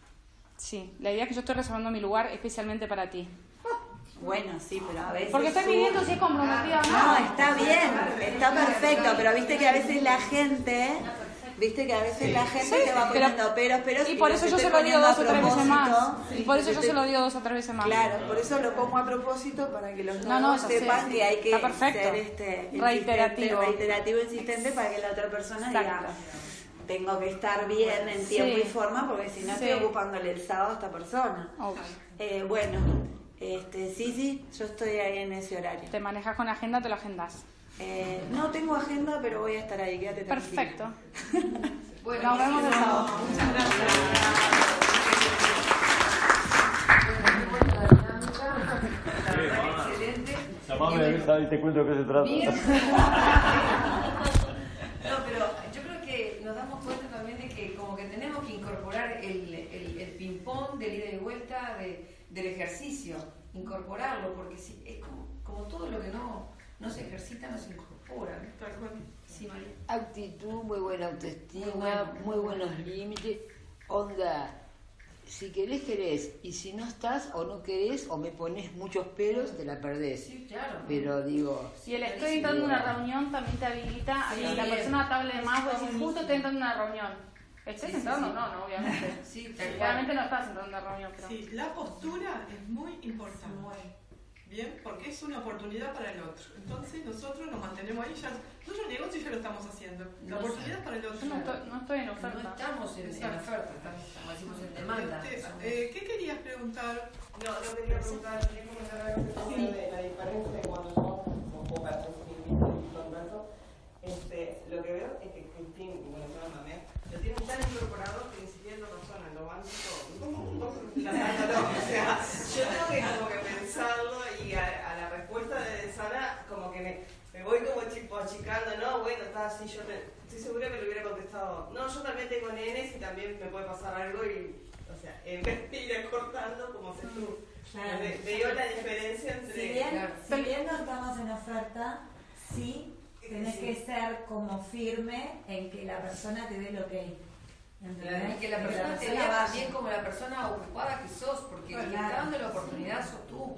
Sí, la idea es que yo estoy reservando mi lugar especialmente para ti. Bueno, sí, pero a veces. Porque estoy midiendo si es comprometida o No, no. está bien, está perfecto, pero viste que a veces la gente. Viste que a veces la gente Sí, te va pero- poniendo peros, peros. Y por eso yo se lo digo dos o tres veces más. propósito. Y por eso yo Estoy- se lo digo dos o tres veces más. Claro, por eso lo pongo a propósito para que los No, nuevos no, sí, sepan sí. que hay que ser este, Reiterativo. reiterativo, insistente para que la otra persona diga Exacto. tengo que estar bien en tiempo Sí. y forma porque si no Sí. estoy ocupándole el sábado a esta persona. Ok. Eh, bueno, este, sí, sí, yo estoy ahí en ese horario. Te manejas con agenda, te lo agendas. Eh, no tengo agenda, pero voy a estar ahí, quédate tranquila. Perfecto. Bueno, Nos vemos el sábado. Muchas gracias. Excelente. Llamame y te cuento de qué se trata. No, pero yo creo que nos damos cuenta también de que como que tenemos que incorporar el, el, el ping-pong del ida y vuelta de- del ejercicio, incorporarlo, porque si, es como, como todo lo que no, no se ejercita no se incorpora. ¿no? Tal cual. Sí, María. Actitud, muy buena autoestima, Muy bueno. muy buenos límites. Onda, si querés, querés. Y si no estás o no querés o me pones muchos pelos, te la perdés. Sí, claro. Pero digo, Si el estoy entrando en una reunión también te habilita a que la persona te hable de más, vos decís, justo estoy entrando en una reunión. ¿Estás Sí, entrando? sí. No, no, obviamente. Sí. Claramente no estás entrando en una reunión, pero... Sí, la postura es muy importante. Bien, porque es una oportunidad para el otro. Entonces nosotros nos mantenemos ahí ya. Nosotros el negocio ya lo estamos haciendo. La No oportunidad para el otro. no estoy, no estoy en No oferta. estamos en, en oferta, estamos, como decimos, en demanda. Este, eh, ¿Qué querías preguntar? No, no quería preguntar, quería comentar algo que decía de la diferencia cuando yo, o para sensibilizar y converso, este, lo que veo es que Cristín, y bueno, yo la mamé, lo tienen tan incorporado que ni siquiera lo razonan, lo van tipo, ¿cómo? ¿Cómo? Tratándolo, o sea, yo tengo que como que pensarlo y a, a la respuesta de Sara como que me, me voy como tipo achicando, no, bueno, está así, yo me- estoy segura que le hubiera contestado no, no, yo también tengo nenes y también me puede pasar algo y, o sea, en vez de ir cortando, como se tú, Claro. ve- veo la diferencia entre... Si bien, Claro. si bien no estamos en oferta, sí tenés Sí. que ser como firme en que la persona te dé lo que Y que la persona te vea también como la persona ocupada que sos, porque el que está dando la oportunidad sos tú.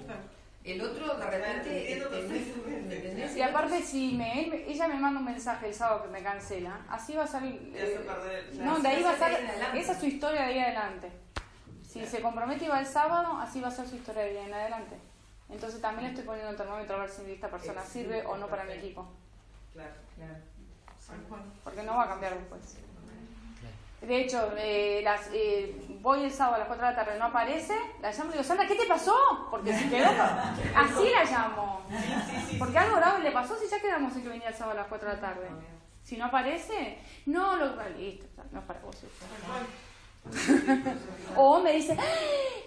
El otro de repente. ¿entendés? Y aparte, si me, él- ella me manda un mensaje el sábado que me cancela, así va a ser. Te hace eh, perder- no, de ahí va a Esa es ser. de ahí en adelante. Esa es su historia de ahí adelante. Si se compromete y va el sábado, así va a ser su historia de ahí en adelante. Entonces también le estoy poniendo el termómetro a ver si esta persona sirve o no para mi equipo. Claro. Claro. Porque no va a cambiar después. De hecho, eh, las, eh, voy el sábado a las 4 de la tarde, no aparece, la llamo y digo, Sandra, ¿qué te pasó? Porque si quedó... Así la llamo. Porque algo grave le pasó si ya quedamos en que venía el sábado a las 4 de la tarde. Si no aparece, no lo... ah, Listo, no es para vos. O me dice, "Ah,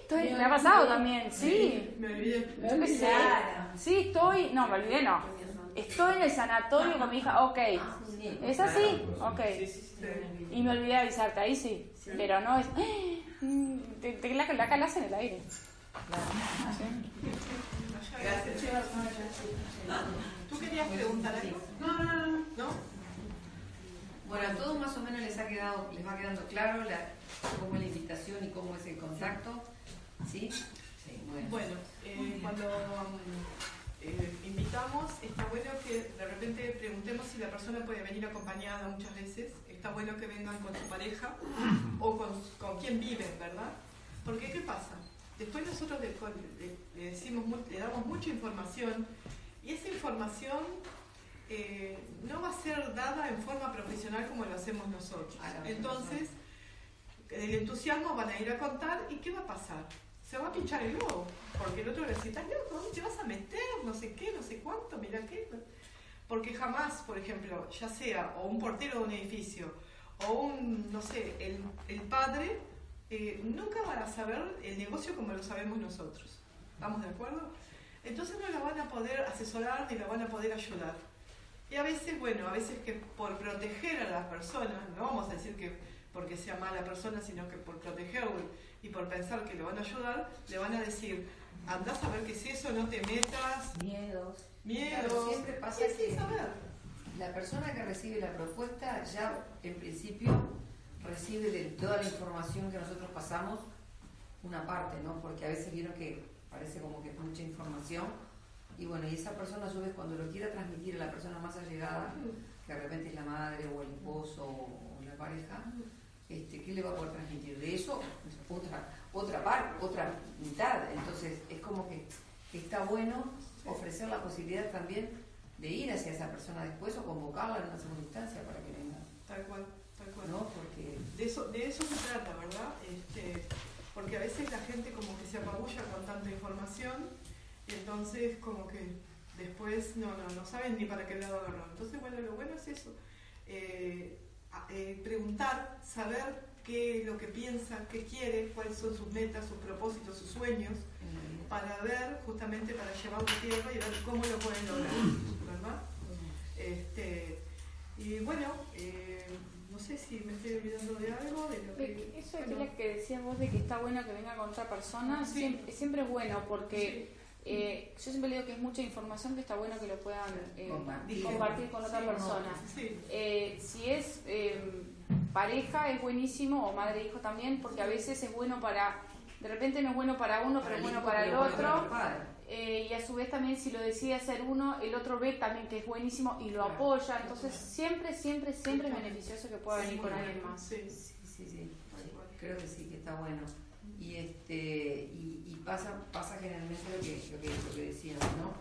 estoy- me ha pasado también, sí. Me olvidé. Yo qué sé. Sí, estoy. No, me olvidé, no. Estoy en el sanatorio con mi hija, ok. ¿Es así? Ok. Y me olvidé de avisarte, ahí sí. Pero no es. "Mm, Te, te la, la calás en el aire. ¿Tú querías preguntar algo? No, no, no, no. ¿No? Bueno, a todos más o menos les ha quedado, les va quedando claro la, cómo es la invitación y cómo es el contacto. ¿Sí? Sí, bueno. Bueno, eh, cuando eh, invitamos, está bueno que de repente preguntemos si la persona puede venir acompañada muchas veces. Está bueno que vengan con su pareja o con, con quien viven, ¿verdad? Porque, ¿qué pasa? Después nosotros le, le- le decimos, le damos mucha información y esa información eh, no va a ser dada en forma profesional como lo hacemos nosotros. A la Entonces, el entusiasmo van a ir a contar y ¿qué va a pasar? Se va a pinchar el globo, porque el otro le dice, ¿estás loco? ¿Dónde te vas a meter? No sé qué, no sé cuánto, mira qué. Porque jamás, por ejemplo, ya sea o un portero de un edificio o un, no sé, el, el padre, eh, nunca van a saber el negocio como lo sabemos nosotros. ¿Estamos de acuerdo? Entonces no la van a poder asesorar ni la van a poder ayudar. Y a veces, bueno, a veces que por proteger a las personas, no vamos a decir que porque sea mala persona, sino que por protegerlo y por pensar que lo van a ayudar, le van a decir, andás a ver qué es eso, no te metas, Miedos. miedos. Claro, siempre pasa que- saber. La persona que recibe la propuesta ya en principio recibe de toda la información que nosotros pasamos una parte, ¿no? Porque a veces vieron que parece como que es mucha información y bueno, y esa persona a su vez cuando lo quiera transmitir a la persona más allegada, que de repente es la madre o el esposo o la pareja, este, ¿qué le va a poder transmitir? De eso, otra, otra parte, otra mitad. Entonces es como que, que está bueno ofrecer la posibilidad también de ir hacia esa persona después o convocarla en una segunda instancia para que venga, Tal cual, tal cual. ¿no? Porque De eso, de eso se trata, ¿verdad? Este, porque a veces la gente como que se apabulla con tanta información y entonces como que después no, no, no saben ni para qué lado agarrar. Entonces, bueno, lo bueno es eso, eh, eh, preguntar, saber qué es lo que piensa, qué quiere, cuáles son sus metas, sus propósitos, sus sueños, para ver, justamente para llevarlo a tierra y ver cómo lo pueden lograr, ¿verdad? Este, y bueno, eh, no sé si me estoy olvidando de algo, de lo que... Eso es bueno, lo que decías vos de que está bueno que venga con otra persona. Sí. Siempre, siempre es bueno porque eh, yo siempre digo que es mucha información que está bueno que lo puedan eh, Compartir. compartir con otra Sí, persona. Sí, Eh, si es eh, pareja es buenísimo o madre e hijo también porque a veces es bueno para de repente no es bueno para uno pero es bueno para el otro. Eh, y a su vez también si lo decide hacer uno el otro ve también que es buenísimo y lo Claro. apoya entonces siempre siempre siempre es beneficioso que pueda venir con alguien más sí. Sí, sí, creo que sí, que está bueno. Y este y, y pasa pasa generalmente lo que, lo, que, lo que decíamos, ¿no?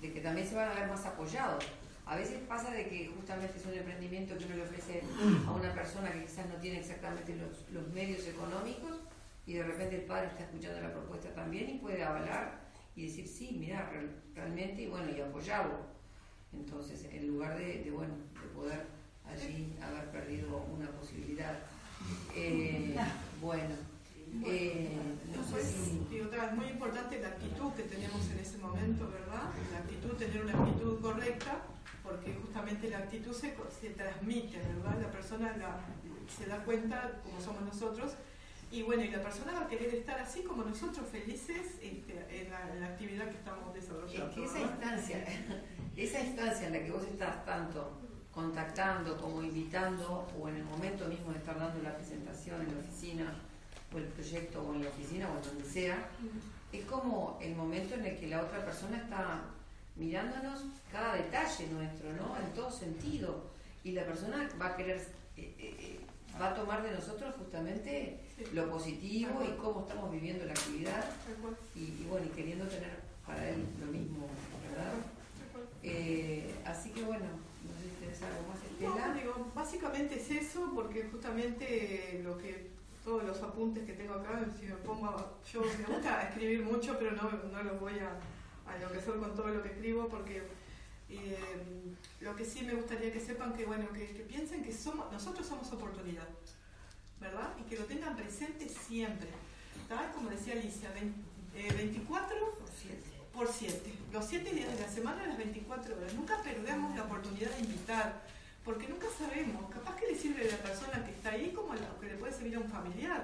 De que también se van a ver más apoyados. A veces pasa de que justamente es un emprendimiento que uno le ofrece a una persona que quizás no tiene exactamente los, los medios económicos y de repente el padre está escuchando la propuesta también y puede avalar y decir, sí, mira, real- realmente, y bueno, y apoyarlo. Entonces, en lugar de, de, bueno, de poder allí haber perdido una posibilidad. Eh, bueno, eh, Pues, y otra, es muy importante la actitud que tenemos en ese momento, ¿verdad? La actitud, tener una actitud correcta, porque justamente la actitud se, co- se transmite, ¿verdad? La persona la- se da cuenta como somos nosotros y bueno, y la persona va a querer estar así como nosotros, felices este, en, la, en la actividad que estamos Es desarrollando. que esa instancia, esa instancia en la que vos estás tanto contactando como invitando, o en el momento mismo de estar dando la presentación en la oficina, o el proyecto, o en la oficina, o en donde sea, es como el momento en el que la otra persona está mirándonos cada detalle nuestro, ¿no? En todo sentido. Y la persona va a querer, eh, eh, va a tomar de nosotros justamente Sí. lo positivo y cómo estamos viviendo la actividad y, y bueno, y queriendo tener para él lo mismo, ¿verdad? Eh, así que bueno, no sé si tenés algo más, No, Estela. digo, básicamente es eso, porque justamente lo que todos los apuntes que tengo acá, si me pongo, a- yo me gusta escribir mucho, pero no, no los voy a, a enloquecer con todo lo que escribo, porque eh, lo que sí me gustaría que sepan que, bueno, que, que piensen que somos, nosotros somos oportunidad, ¿verdad? Y que lo tengan presente siempre. ¿tá? Como decía Alicia, vein- eh, 24 Por siete. por 7. Los 7 días de la semana, las 24 horas. Nunca perdamos la porque nunca sabemos. Capaz que le sirve a la persona que está ahí como lo que le puede servir a un familiar.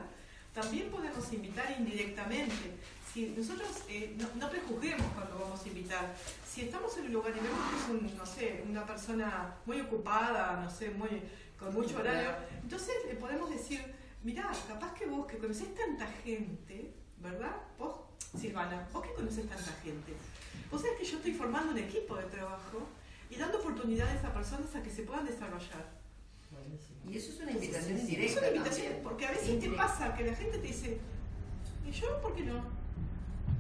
También podemos invitar indirectamente. Si nosotros eh, no, no prejuzguemos cuando vamos a invitar. Si estamos en un lugar y vemos que es un, no sé, una persona muy ocupada, no sé, muy, con mucho horario, entonces le podemos decir, mirá, capaz que vos que conocés tanta gente, ¿verdad? Vos, Silvana, vos que conocés tanta gente, vos sabés que yo estoy formando un equipo de trabajo y dando oportunidades a personas a que se puedan desarrollar. Y eso es una invitación Es indirecta. una invitación, también. porque a veces te pasa que la gente te dice, ¿y yo por qué no?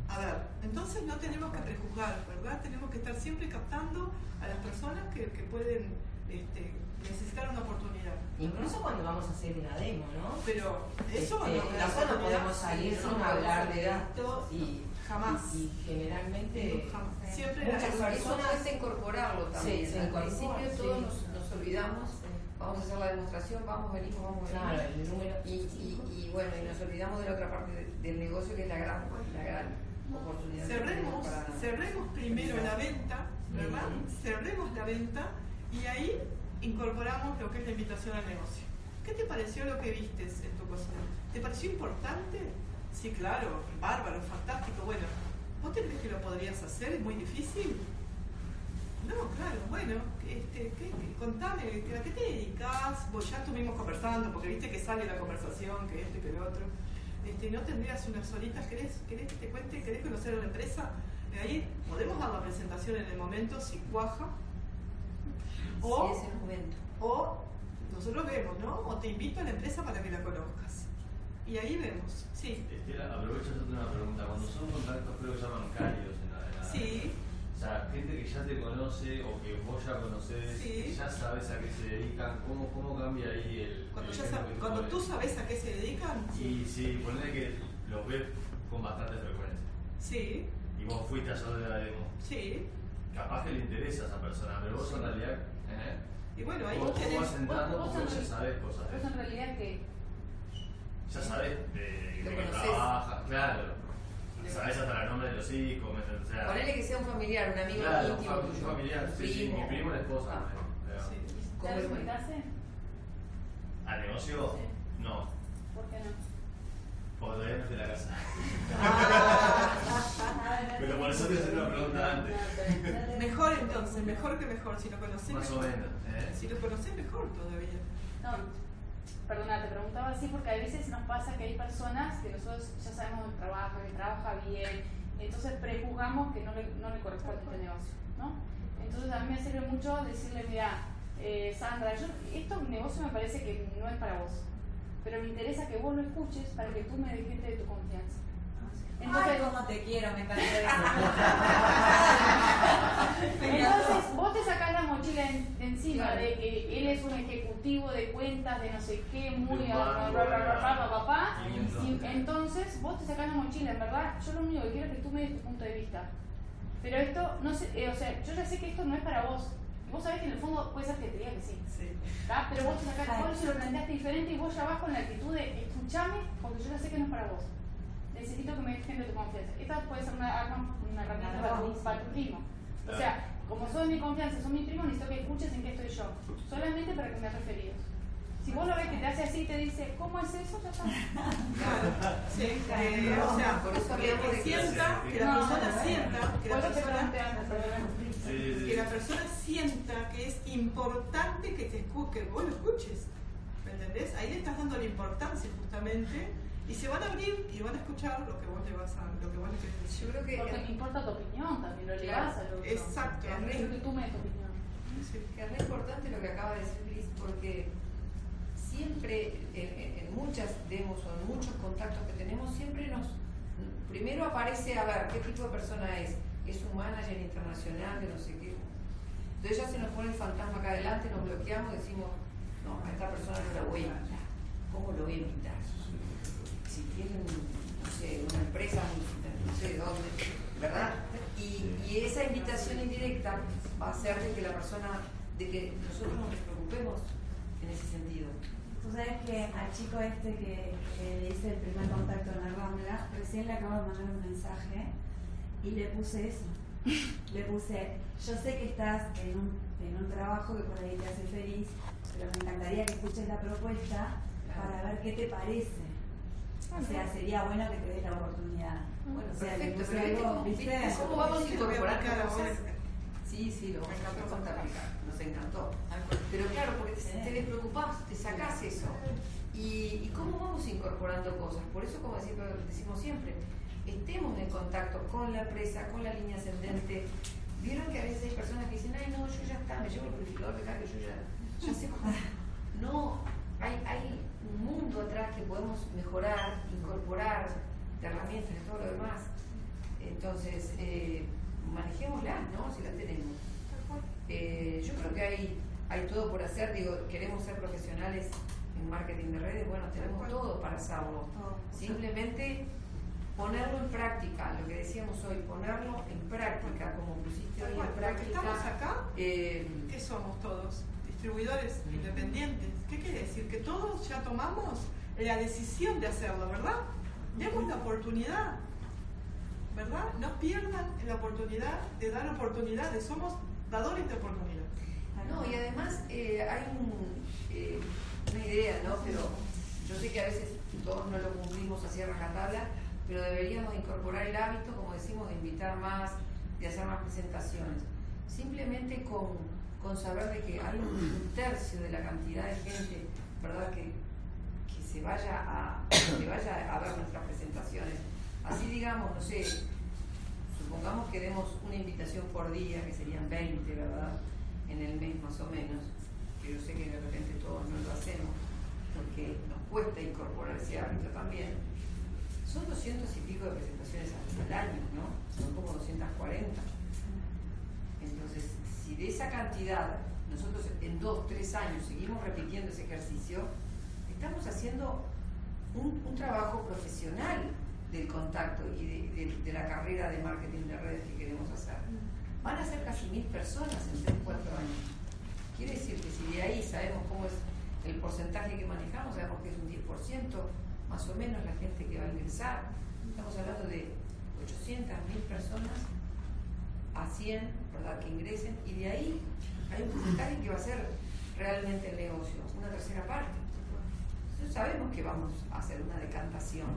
A ver, entonces no tenemos que prejuzgar, ¿verdad? Tenemos que estar siempre captando a las personas que, que pueden este, necesitar una oportunidad. Incluso cuando vamos a hacer una demo, ¿no? Pero eso Este, no, no podemos salir sin no hablar de esto y, Jamás. y, y generalmente Jamás. Siempre muchas la- Eso personas cuesta incorporarlo también. Sí, Al incorpora, principio sí. todos nos, nos olvidamos, vamos a hacer la demostración, vamos, venimos, vamos, venimos. Claro, el número. Y, y, y bueno, y nos olvidamos de la otra parte de- del negocio que es la gran, la gran oportunidad. cerremos, para- cerremos primero la venta, ¿verdad? Cerremos la venta y ahí incorporamos lo que es la invitación al negocio. ¿Qué te pareció lo que vistes en tu cocina? ¿Te pareció importante? Sí, claro, bárbaro, fantástico. Bueno, ¿vos te crees que lo podrías hacer? ¿Es muy difícil? No, claro, bueno, este, ¿qué- contame, ¿a qué te dedicas? Vos ya estuvimos conversando, porque viste que sale la conversación, que esto y que lo otro. Este, ¿No tendrías unas horitas? ¿Querés, ¿Querés que te cuente? ¿Querés conocer a la empresa? De ahí podemos dar la presentación en el momento, si cuaja. O, Sí, es el momento. o nosotros vemos, ¿no? O te invito a la empresa para que la conozcas. Y ahí vemos, sí. Estela, aprovecho yo tengo una pregunta. Cuando son contactos, creo que llaman cálidos en la, en la- Sí, O sea, gente que ya te conoce o que vos ya conocés, Sí. que ya sabes a qué se dedican, ¿cómo, cómo cambia ahí el. cuando, el ya cuando tú sabes a qué se dedican, Y si ponés que los ves con bastante frecuencia sí, y vos fuiste a de la demo, sí. capaz que le interesa a esa persona, pero vos en realidad. ¿eh? Y bueno, ahí vos, vos vos tenés... vas entrando vos- vos en ya sabes cosas. Eso en realidad que Ya sabes de, de qué trabaja, claro. Sabes hasta el nombre de los hijos. O sea, Ponele que sea un familiar, un amigo Claro, un íntimo fam- tuyo. familiar, un sí, sí, primo. mi primo esposa. Ah, Sí. ¿Al negocio? Sí. No, ¿Por qué no? porque todavía no estoy en la casa. Ah, Pero por eso te hice una pregunta antes. Mejor entonces, mejor que mejor. Si lo conocés, Más o mejor. menos. ¿eh? Si lo conocés, mejor todavía. No, perdona, te preguntaba así porque a veces nos pasa que hay personas que nosotros ya sabemos que trabaja, que trabaja bien, entonces prejuzgamos que no le, no le corresponde este negocio, ¿no? Entonces a mí me sirve mucho decirle, mira, eh, Sandra, yo, esto negocio me parece que no es para vos, pero me interesa que vos lo escuches para que tú me dejes de tu confianza. Ay, cómo te quiero, me encantó Entonces vos te sacás la mochila en- de encima Claro. de que él es un ejecutivo de cuentas de no sé qué, muy y entonces- entonces vos te sacás la mochila, en verdad, yo lo único que quiero es que tú me des tu punto de vista. Pero esto, no sé, eh, o sea, yo ya sé que esto no es para vos. Vos sabés que en el fondo puede ser que te diga que sí. Sí. Pero vos te sacás, vos se lo planteaste diferente y vos ya vas con la actitud de escuchame porque yo ya sé que no es para vos. Necesito que me dejes de tu confianza. Esta puede ser una, arma- una herramienta para tu, para tu primo. O sea, como de mi confianza, sos mi primo, necesito que escuches en qué estoy yo. Solamente para que me has referido. Si vos lo ves que te hace así y te dice, ¿cómo es eso? Ya está. Sí, eh, o sea, Por eso que, que sienta, que la No, persona sienta, que la persona, que la persona sienta que es importante que te escu- que vos lo escuches. ¿Me entendés? Ahí le estás dando la importancia justamente y se van a abrir y van a escuchar lo que vos le vas a, lo que vos le querés decir. Yo creo que Porque me importa tu opinión también, lo Claro, llevas al otro. exacto. Que tú me tu opinión. Que es re importante lo que acaba de decir Cris, porque siempre en, en- en muchas demos o en muchos contactos que tenemos, siempre nos. Primero aparece a ver qué tipo de persona es. Es un manager internacional de no sé qué. Entonces ya se nos pone el fantasma acá adelante, nos bloqueamos y decimos: No, a esta persona no la voy a invitar. ¿Cómo lo voy a invitar? Si tienen, no sé, una empresa, no sé dónde, ¿verdad? Y, y esa invitación indirecta va a hacer de que la persona, de que nosotros nos preocupemos en ese sentido. Tú sabes que al chico este que, que le hice el primer contacto en la Rambla, recién le acabo de mandar un mensaje y le puse eso. Le puse, yo sé que estás en un, en un trabajo que por ahí te hace feliz, pero me encantaría que escuches la propuesta para ver qué te parece. O sea, sería bueno que te des la oportunidad. Bueno, o sea, perfecto, pero ¿viste cómo, ¿viste? cómo vamos incorporando cosas? Sí, sí, lo vamos a contar Nos encantó. Pero claro, porque te, despreocupás, te sacás eso. ¿Y, ¿Y cómo vamos incorporando cosas? Por eso, como decimos, decimos siempre, estemos en contacto con la empresa, con la línea ascendente. Vieron que a veces hay personas que dicen, ay, no, yo ya está, me llevo el purificador de que yo ya, ya sé cómo. No, hay, hay un mundo atrás que podemos mejorar, incorporar herramientas y todo lo demás. Entonces, eh, manejémoslas, ¿no? Si las tenemos. Eh, yo creo que hay, hay todo por hacer, digo, queremos ser profesionales en marketing de redes, bueno, tenemos todo para hacerlo. Simplemente ponerlo en práctica, lo que decíamos hoy, ponerlo en práctica, como pusiste hoy en práctica. estamos acá, eh, ¿qué somos todos? Distribuidores independientes. ¿Qué quiere decir? Que todos ya tomamos la decisión de hacerlo, ¿verdad? Demos la oportunidad, ¿verdad? No pierdan la oportunidad de dar oportunidades. Somos dadores de oportunidad. No, y además eh, hay un, eh, una idea, ¿no? Pero yo sé que a veces todos no lo cumplimos así a rajatabla, pero deberíamos incorporar el hábito, como decimos, de invitar más, de hacer más presentaciones. Simplemente con, con saber de que hay un, un tercio de la cantidad de gente, ¿verdad? Que, que se vaya a, vaya a ver nuestras presentaciones. Así digamos, no sé, supongamos que demos una invitación por día, que serían 20, ¿verdad? En el mes más o menos, que yo sé que de repente todos no lo hacemos, porque nos cuesta incorporar ese hábito también. Son 200 y pico de presentaciones al año, ¿no? Son como 240. Entonces, si de esa cantidad nosotros en dos, tres años seguimos repitiendo ese ejercicio, estamos haciendo un, trabajo profesional del contacto y de, la carrera de marketing de redes que queremos hacer. Van a ser casi mil personas en 3, 4 años. Quiere decir que si de ahí sabemos cómo es el porcentaje que manejamos, sabemos que es un 10% más o menos la gente que va a ingresar. Estamos hablando de 800 mil personas a 100, ¿verdad?, que ingresen, y de ahí hay un porcentaje que va a ser realmente el negocio, una tercera parte. Entonces sabemos que vamos a hacer una decantación.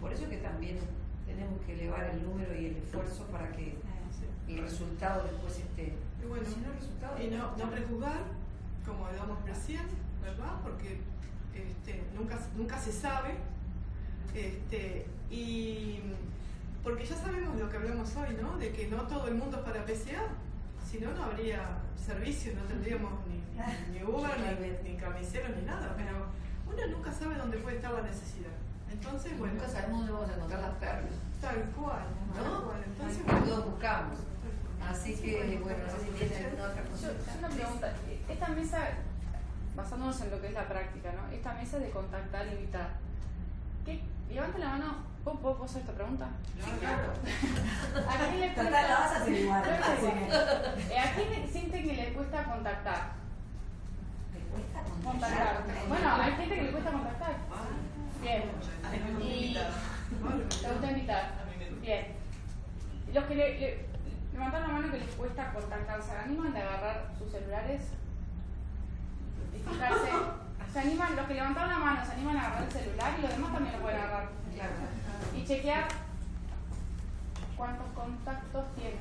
Por eso que también tenemos que elevar el número y el esfuerzo para que el resultado después esté. Y bueno, si no, el resultado y no, no prejuzgar, como hablamos recién, ¿verdad? Porque este, nunca, nunca se sabe. Este, y porque ya sabemos lo que hablamos hoy, ¿no? De que no todo el mundo es para PCA. Si no, no habría servicio, no tendríamos ni, ni Uber, ni, ni camiseros, ni nada. Pero uno nunca sabe dónde puede estar la necesidad. Entonces, bueno. Nunca sabemos dónde vamos a encontrar las perlas. Tal cual, tal ¿No? cual. Entonces, Todos buscamos. Así que, bueno, no sé si tienen alguna otra Yo, cosa. yo una pregunta, esta mesa, basándonos en lo que es la práctica, ¿no? Esta mesa de contactar, invitar. ¿Qué? Levanten la mano. ¿Puedo, puedo hacer esta pregunta? Sí, claro. ¿A quién le Total, cuesta? la vas a hacer igual. Eh, ¿A quién le- siente que le cuesta contactar? Me cuesta Contactar. Bueno, hay gente que le cuesta contactar. Bien. Y te gusta invitar. Bien. Los que le, le- Levantar la mano que les cuesta contactarse. ¿Se animan de agarrar sus celulares? ¿Se animan? Los que levantaron la mano se animan a agarrar el celular y los demás también lo pueden agarrar. Y chequear cuántos contactos tienen.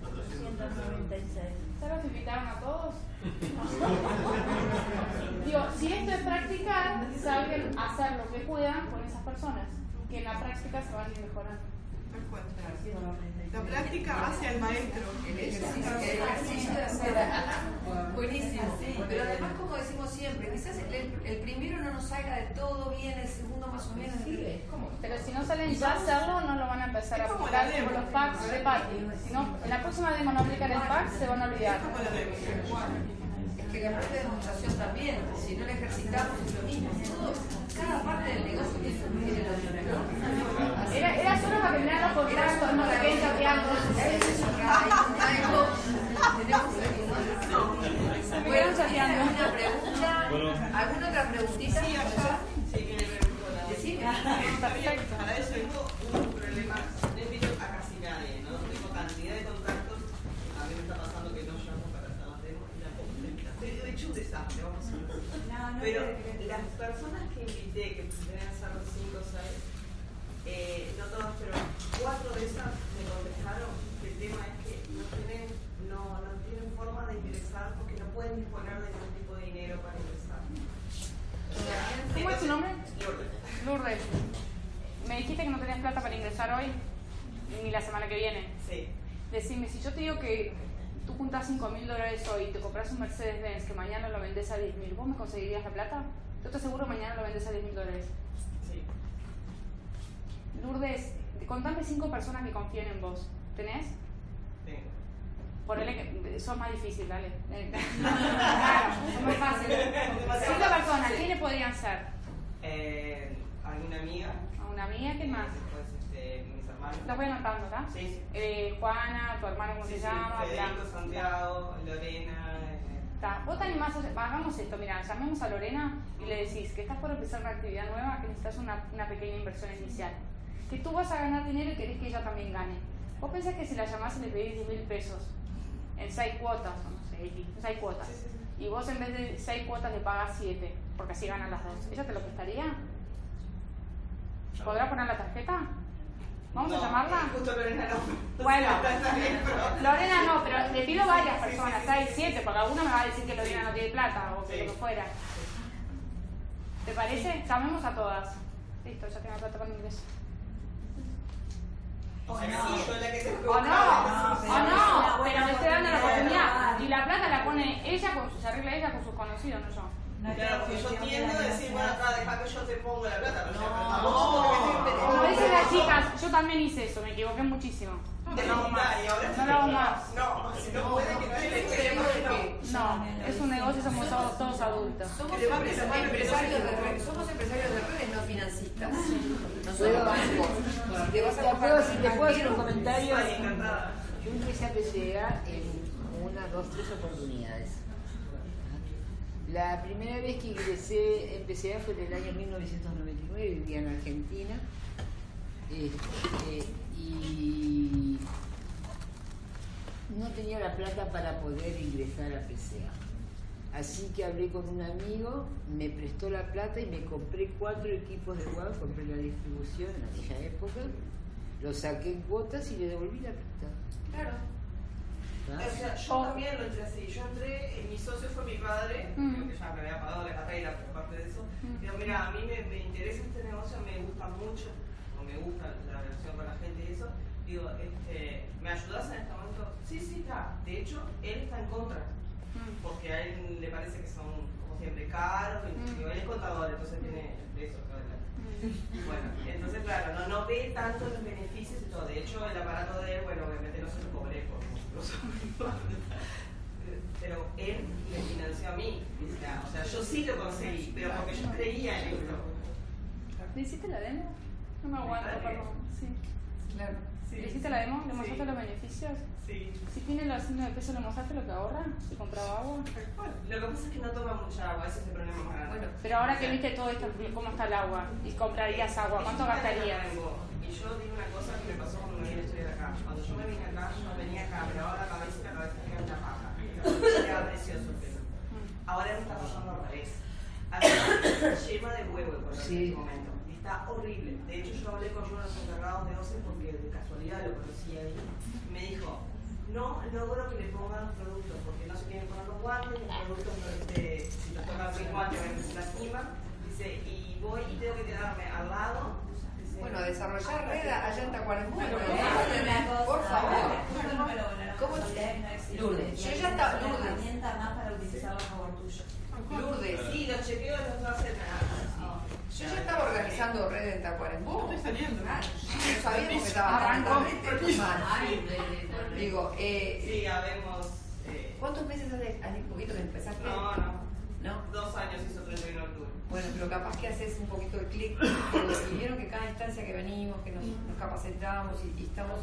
296. ¿Se los invitaron a todos? Digo, si esto es practicar, saben hacer lo que puedan con esas personas, que en la práctica se van a ir mejorando. La práctica hacia el maestro. El ejercicio, el ejercicio de hacer. Buenísimo. Pero además, como decimos siempre, quizás el, el primero no nos salga de todo bien, el segundo más o menos. Pero si no salen ya a hacerlo, no lo van a empezar a aplicar como los packs de Patty. Si no, en la próxima demo no aplican el pack, se van a olvidar. Que la parte de demostración también, si no la ejercitamos es lo mismo. Todo, cada parte del negocio tiene lo mismo. Era, era solo para que me los contactos, no se queden chateando. Bueno, ¿alguna pregunta? ¿Alguna otra preguntita? Sí, acá. Sí, viene pregunta. Decime. Perfecto. Para eso tengo un problema. Hecho un desastre, vamos a ver. Pero las personas que invité, que deben ser 5 o 6, eh, no todas, pero cuatro de esas me contestaron que el tema es que no tienen, no, no tienen forma de ingresar porque no pueden disponer de ningún tipo de dinero para ingresar. O sea, ¿Cómo es tu nombre? Lourdes. Lourdes. Me dijiste que no tenías plata para ingresar hoy, ni la semana que viene. Sí. Decime, si yo te digo que tú juntas 5 mil dólares hoy y te compras un Mercedes-Benz que mañana lo vendes a 10 mil, ¿vos me conseguirías la plata? Yo te aseguro mañana lo vendes a 10 mil dólares. Sí. Lourdes, contame 5 personas que confíen en vos. ¿Tenés? Tengo. Ponele que sos más difícil, dale. claro, es muy fácil. Cinco personas, ¿quién le podrían ser? Eh, ¿Alguna amiga? ¿A una amiga? ¿Quién más? Después. Las voy anotando, ¿está? Sí, sí. Eh, Juana, tu hermano, ¿cómo Sí, se sí, llama? Federico. Santiago, Lorena. Está. Vos te animás, a- hagamos esto, mira, llamemos a Lorena y le decís que estás por empezar una actividad nueva, que necesitas una, una pequeña inversión inicial. Que tú vas a ganar dinero y querés que ella también gane. Vos pensás que si la llamás y le pedís 10 mil pesos en 6 cuotas, o no sé, X, en 6 cuotas, y vos en vez de 6 cuotas le pagas 7, porque así ganan las dos, ¿ella te lo prestaría? ¿Podrá poner la tarjeta? ¿Vamos no, a llamarla? Justo Lorena no. Bueno, Lorena no, pero le pido varias Sí, sí, personas, sí, seis, siete, porque alguno me va a decir que Lorena no tiene plata o que Sí. lo que fuera. ¿Te parece? Llamemos a todas. Listo, ya tengo plata para el ingreso. O no, o no, pero me estoy dando la oportunidad. Y la plata la pone ella, con, se arregla ella con sus conocidos, no yo. Claro, porque yo tiendo a decir, bueno, acá deja que yo te pongo la plata, pero No, Como dicen las chicas, yo también hice eso, me equivoqué muchísimo. te lo hago más. Y ahora No lo hago más. No, si no puede que no que No, es un negocio, somos todos, adultos. somos empresarios de redes, somos empresarios de redes, no financistas. No ¿Puedo, somos bancos. Si te vas a si un te puedo hacer un comentario? Yo empecé a PCA en una, dos, tres oportunidades. La primera vez que ingresé en PCA fue en el año 1999, vivía en Argentina. Este, y no tenía la plata para poder ingresar a PCA. Así que hablé con un amigo, me prestó la plata y me compré cuatro equipos de web, compré la distribución en aquella época, lo saqué en cuotas y le devolví la plata. Claro. O sea, yo también lo entré así. Yo entré, eh, mi socio fue mi padre, Mm. creo que ya me había pagado la carrera, pero aparte de eso, Mm. digo, mira, a mí me, me interesa este negocio, me gusta mucho, o me gusta la relación con la gente y eso. Digo, este, ¿me ayudas en este momento? Sí, sí, está. De hecho, él está en contra, Mm. porque a él le parece que son, como siempre, caros. y- Mm. digo, él es contador, entonces tiene eso. adelante. Bueno, entonces claro, no, no ve tanto los beneficios y todo. De hecho, el aparato de él, bueno, obviamente no se lo cobré Pero él me financió a mí. O sea, yo sí lo conseguí, pero porque yo creía en esto. ¿Le hiciste la demo? No me aguanto, perdón. Sí. Claro. Sí. ¿Le hiciste la demo? ¿Le mostraste Sí. los beneficios? Sí. Si tiene los signos de peso, ¿le mostraste lo que ahorra? Si compraba agua. Lo que pasa es que no toma mucha agua, ese es el problema más grande. Bueno, Pero ahora que viste todo esto, ¿cómo está el agua? Y comprarías agua, ¿cuánto gastarías? Y yo digo una cosa que me pasó cuando me vine a estudiar acá. Cuando yo me vine acá, yo venía acá, me lavaba la cabeza la cabeza me quedaba una paja. Quedaba precioso el pelo. Ahora me está pasando al revés. Acá lleva de huevo el color en este momento. Está horrible. De hecho, yo hablé con uno de los encargados de OCE porque de casualidad lo conocí ahí. Me dijo, no logro que le pongan los productos porque no se quieren poner los guantes, los productos este, si los tocan sin guantes se lastiman. Dice, y voy y tengo que quedarme al lado. Dice, Bueno, desarrollar red allá en cosa. Por favor. ¿Cómo. Lourdes, yo ya estaba- Lourdes. herramienta más para utilizarlo a favor tuyo. Lourdes, sí, los chequeos no hacen nada. Yo ya estaba organizando red en Tacuarembó. Estoy saliendo. No sabíamos que estaba mal. Digo, eh, Sí, habemos. Eh, ¿cuántos meses hace, hace un poquito que empezaste? no, no. ¿No? Dos años hizo 31 de octubre. Bueno, pero capaz que haces un poquito de clic y vieron que cada instancia que venimos, que nos, nos capacitamos y, y estamos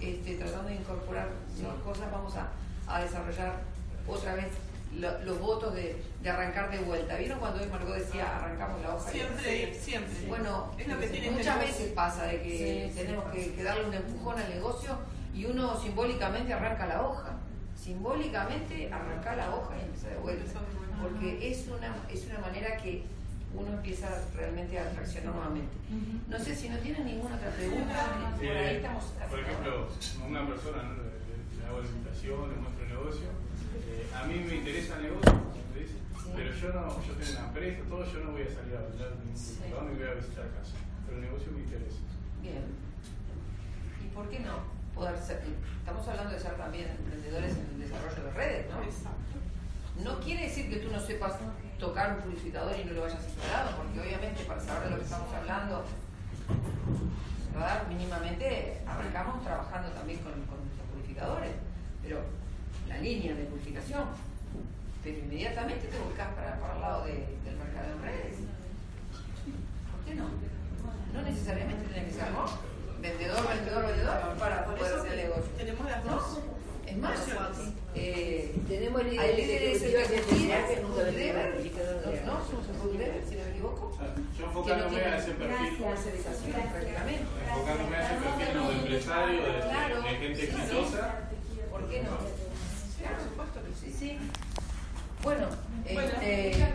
este, tratando de incorporar nuevas cosas, vamos a, a desarrollar otra vez lo- los votos de, de arrancar de vuelta. ¿Vieron cuando hoy Margot decía arrancamos la hoja? y- Siempre, siempre. Bueno, es lo que tiene muchas este veces pasa de que tenemos que, que darle un empujón al negocio y uno simbólicamente arranca la hoja. Simbólicamente arranca la hoja y empieza de vuelta. Porque es una, es una manera que uno empieza realmente a reaccionar nuevamente. No sé si no tienen ninguna otra pregunta, por ahí Eh, estamos por ejemplo, una persona ¿no? le, le- le hago la invitación, le muestro el negocio. Eh, a mí me interesa el negocio, dice, pero yo no, yo tengo una empresa, todo, yo no voy a salir a vender ningún Sí. computador ni voy a visitar casa. Pero el negocio me interesa. Bien. ¿Y por qué no poder ser? Estamos hablando de ser también emprendedores en el desarrollo de redes, ¿no? Exacto. No quiere decir que tú no sepas tocar un purificador y no lo hayas instalado, porque obviamente para saber de lo que estamos hablando, ¿verdad? mínimamente arrancamos trabajando también con, con nuestros purificadores, pero la línea de purificación, pero inmediatamente te buscas para, para el lado de- del mercado en redes. ¿Por qué no? No necesariamente tiene que ser ¿no? vendedor, vendedor, vendedor para Por poder hacer el negocio. tenemos las ¿No? dos. Es más, eh, Tenemos ejecutivos de ejecutivas entidad que purificador de ¿no? Somos food level, si no me equivoco. Yo que no enfocándome a ese perfil, enfocándome a ese perfil no de empresario, de, de- Claro. de gente Sí, sí. exitosa. ¿Por qué no? Por supuesto que sí. sí. Bueno, este.